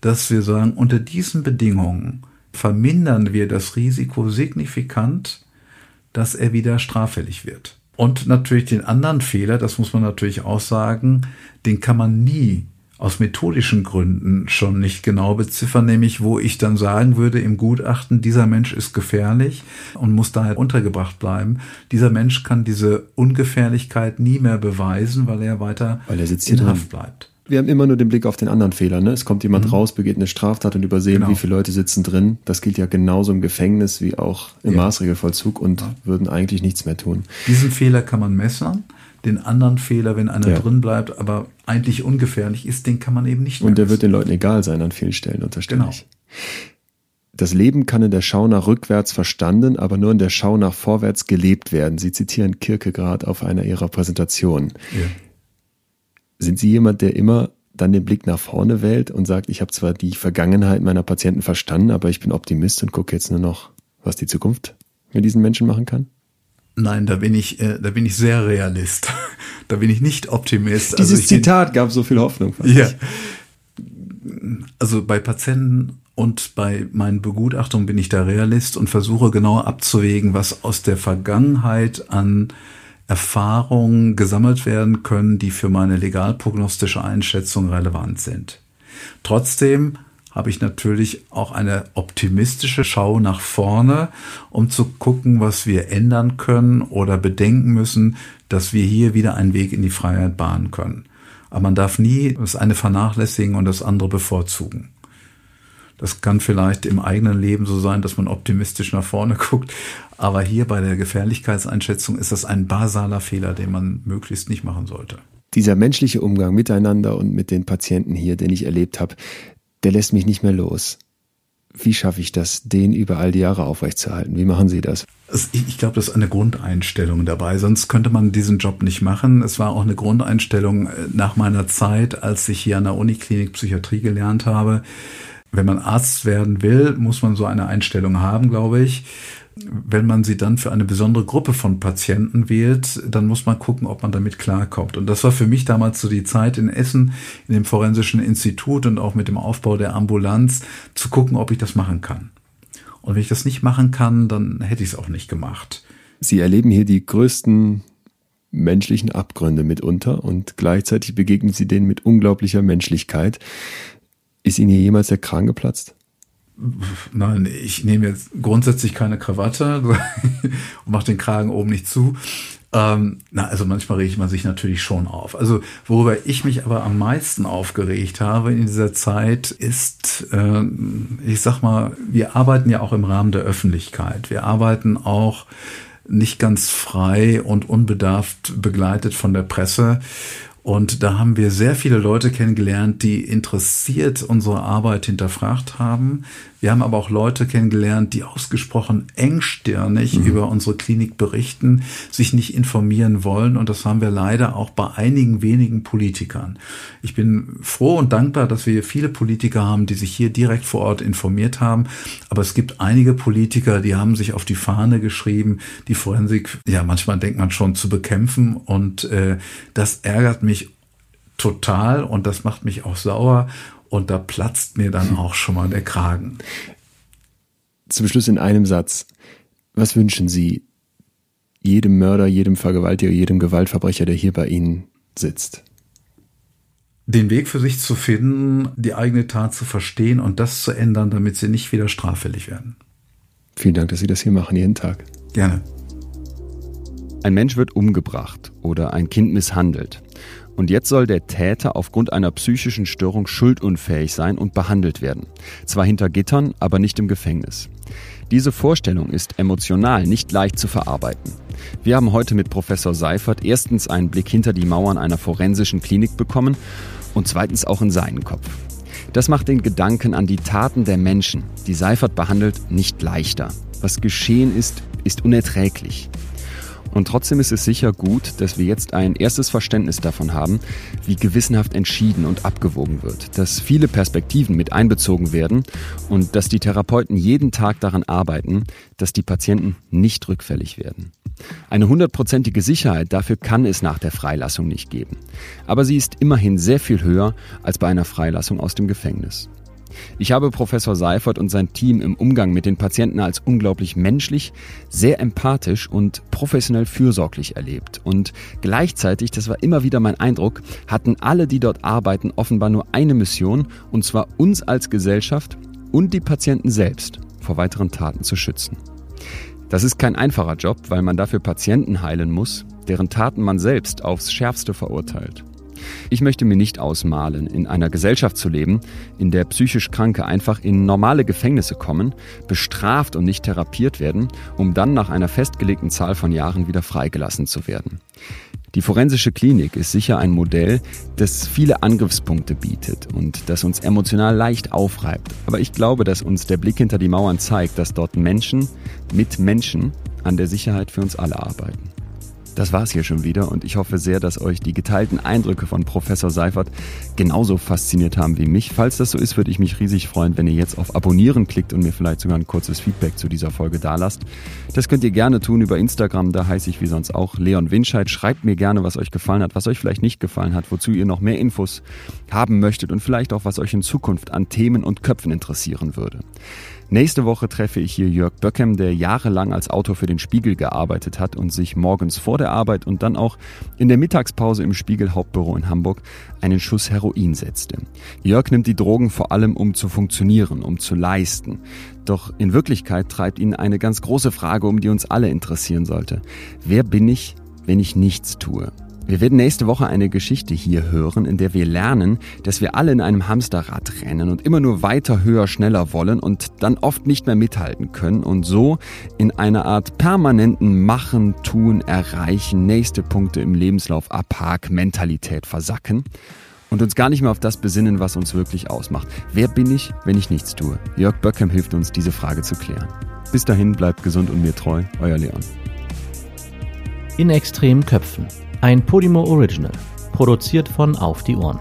dass wir sagen, unter diesen Bedingungen vermindern wir das Risiko signifikant, dass er wieder straffällig wird. Und natürlich den anderen Fehler, das muss man natürlich auch sagen, den kann man nie aus methodischen Gründen schon nicht genau beziffern, nämlich wo ich dann sagen würde im Gutachten, dieser Mensch ist gefährlich und muss daher untergebracht bleiben. Dieser Mensch kann diese Ungefährlichkeit nie mehr beweisen, weil er weiter weil er sitzt in Haft bleibt. Wir haben immer nur den Blick auf den anderen Fehler. Ne? Es kommt jemand mhm. raus, begeht eine Straftat und übersehen, genau. wie viele Leute sitzen drin. Das gilt ja genauso im Gefängnis wie auch im ja. Maßregelvollzug und ja. würden eigentlich nichts mehr tun. Diesen Fehler kann man messen den anderen Fehler, wenn einer ja. drin bleibt, aber eigentlich ungefährlich ist, den kann man eben nicht Und der wird den Leuten egal sein an vielen Stellen, unterstelle genau. ich. Das Leben kann in der Schau nach rückwärts verstanden, aber nur in der Schau nach vorwärts gelebt werden. Sie zitieren Kierkegaard auf einer ihrer Präsentationen. Ja. Sind Sie jemand, der immer dann den Blick nach vorne wählt und sagt, ich habe zwar die Vergangenheit meiner Patienten verstanden, aber ich bin Optimist und gucke jetzt nur noch, was die Zukunft mit diesen Menschen machen kann? Nein, da bin ich, äh, da bin ich sehr Realist. (laughs) da bin ich nicht Optimist. Dieses also Zitat bin, gab so viel Hoffnung. Ja. Ich. Also bei Patienten und bei meinen Begutachtungen bin ich da Realist und versuche genau abzuwägen, was aus der Vergangenheit an Erfahrungen gesammelt werden können, die für meine legalprognostische Einschätzung relevant sind. Trotzdem habe ich natürlich auch eine optimistische Schau nach vorne, um zu gucken, was wir ändern können oder bedenken müssen, dass wir hier wieder einen Weg in die Freiheit bahnen können. Aber man darf nie das eine vernachlässigen und das andere bevorzugen. Das kann vielleicht im eigenen Leben so sein, dass man optimistisch nach vorne guckt. Aber hier bei der Gefährlichkeitseinschätzung ist das ein basaler Fehler, den man möglichst nicht machen sollte. Dieser menschliche Umgang miteinander und mit den Patienten hier, den ich erlebt habe, der lässt mich nicht mehr los. Wie schaffe ich das, den über all die Jahre aufrechtzuerhalten? Wie machen Sie das? Ich glaube, das ist eine Grundeinstellung dabei, sonst könnte man diesen Job nicht machen. Es war auch eine Grundeinstellung äh, nach meiner Zeit, als ich hier an der Uniklinik Psychiatrie gelernt habe. Wenn man Arzt werden will, muss man so eine Einstellung haben, glaube ich. Wenn man sie dann für eine besondere Gruppe von Patienten wählt, dann muss man gucken, ob man damit klarkommt. Und das war für mich damals so die Zeit in Essen, in dem Forensischen Institut und auch mit dem Aufbau der Ambulanz, zu gucken, ob ich das machen kann. Und wenn ich das nicht machen kann, dann hätte ich es auch nicht gemacht. Sie erleben hier die größten menschlichen Abgründe mitunter und gleichzeitig begegnen Sie denen mit unglaublicher Menschlichkeit. Ist Ihnen hier jemals der Kragen geplatzt? Nein, ich nehme jetzt grundsätzlich keine Krawatte (laughs) und mache den Kragen oben nicht zu. Ähm, na, also manchmal regt man sich natürlich schon auf. Also worüber ich mich aber am meisten aufgeregt habe in dieser Zeit ist, äh, ich sag mal, wir arbeiten ja auch im Rahmen der Öffentlichkeit. Wir arbeiten auch nicht ganz frei und unbedarft begleitet von der Presse. Und da haben wir sehr viele Leute kennengelernt, die interessiert unsere Arbeit hinterfragt haben. Wir haben aber auch Leute kennengelernt, die ausgesprochen engstirnig mhm. über unsere Klinik berichten, sich nicht informieren wollen. Und das haben wir leider auch bei einigen wenigen Politikern. Ich bin froh und dankbar, dass wir viele Politiker haben, die sich hier direkt vor Ort informiert haben. Aber es gibt einige Politiker, die haben sich auf die Fahne geschrieben, die Forensik, ja, manchmal denkt man schon zu bekämpfen. Und äh, das ärgert mich total und das macht mich auch sauer und da platzt mir dann auch schon mal der Kragen. Zum Schluss in einem Satz. Was wünschen Sie jedem Mörder, jedem Vergewaltiger, jedem Gewaltverbrecher, der hier bei Ihnen sitzt? Den Weg für sich zu finden, die eigene Tat zu verstehen und das zu ändern, damit sie nicht wieder straffällig werden. Vielen Dank, dass Sie das hier machen, jeden Tag. Gerne. Ein Mensch wird umgebracht oder ein Kind misshandelt. Und jetzt soll der Täter aufgrund einer psychischen Störung schuldunfähig sein und behandelt werden. Zwar hinter Gittern, aber nicht im Gefängnis. Diese Vorstellung ist emotional nicht leicht zu verarbeiten. Wir haben heute mit Professor Seifert erstens einen Blick hinter die Mauern einer forensischen Klinik bekommen und zweitens auch in seinen Kopf. Das macht den Gedanken an die Taten der Menschen, die Seifert behandelt, nicht leichter. Was geschehen ist, ist unerträglich. Und trotzdem ist es sicher gut, dass wir jetzt ein erstes Verständnis davon haben, wie gewissenhaft entschieden und abgewogen wird, dass viele Perspektiven mit einbezogen werden und dass die Therapeuten jeden Tag daran arbeiten, dass die Patienten nicht rückfällig werden. Eine hundertprozentige Sicherheit dafür kann es nach der Freilassung nicht geben. Aber sie ist immerhin sehr viel höher als bei einer Freilassung aus dem Gefängnis. Ich habe Professor Seifert und sein Team im Umgang mit den Patienten als unglaublich menschlich, sehr empathisch und professionell fürsorglich erlebt. Und gleichzeitig, das war immer wieder mein Eindruck, hatten alle, die dort arbeiten, offenbar nur eine Mission, und zwar uns als Gesellschaft und die Patienten selbst vor weiteren Taten zu schützen. Das ist kein einfacher Job, weil man dafür Patienten heilen muss, deren Taten man selbst aufs schärfste verurteilt. Ich möchte mir nicht ausmalen, in einer Gesellschaft zu leben, in der psychisch Kranke einfach in normale Gefängnisse kommen, bestraft und nicht therapiert werden, um dann nach einer festgelegten Zahl von Jahren wieder freigelassen zu werden. Die forensische Klinik ist sicher ein Modell, das viele Angriffspunkte bietet und das uns emotional leicht aufreibt. Aber ich glaube, dass uns der Blick hinter die Mauern zeigt, dass dort Menschen mit Menschen an der Sicherheit für uns alle arbeiten. Das war's hier schon wieder und ich hoffe sehr, dass euch die geteilten Eindrücke von Professor Seifert genauso fasziniert haben wie mich. Falls das so ist, würde ich mich riesig freuen, wenn ihr jetzt auf Abonnieren klickt und mir vielleicht sogar ein kurzes Feedback zu dieser Folge dalasst. Das könnt ihr gerne tun über Instagram, da heiße ich wie sonst auch Leon Winscheid. Schreibt mir gerne, was euch gefallen hat, was euch vielleicht nicht gefallen hat, wozu ihr noch mehr Infos haben möchtet und vielleicht auch, was euch in Zukunft an Themen und Köpfen interessieren würde. Nächste Woche treffe ich hier Jörg Böckem, der jahrelang als Autor für den Spiegel gearbeitet hat und sich morgens vor der Arbeit und dann auch in der Mittagspause im Spiegel Hauptbüro in Hamburg einen Schuss Heroin setzte. Jörg nimmt die Drogen vor allem, um zu funktionieren, um zu leisten. Doch in Wirklichkeit treibt ihn eine ganz große Frage um, die uns alle interessieren sollte. Wer bin ich, wenn ich nichts tue? Wir werden nächste Woche eine Geschichte hier hören, in der wir lernen, dass wir alle in einem Hamsterrad rennen und immer nur weiter, höher, schneller wollen und dann oft nicht mehr mithalten können und so in einer Art permanenten Machen, Tun, Erreichen, nächste Punkte im Lebenslauf abhak Mentalität versacken und uns gar nicht mehr auf das besinnen, was uns wirklich ausmacht. Wer bin ich, wenn ich nichts tue? Jörg Böckham hilft uns, diese Frage zu klären. Bis dahin bleibt gesund und mir treu, euer Leon. In extremen Köpfen. Ein Podimo Original. Produziert von Auf die Ohren.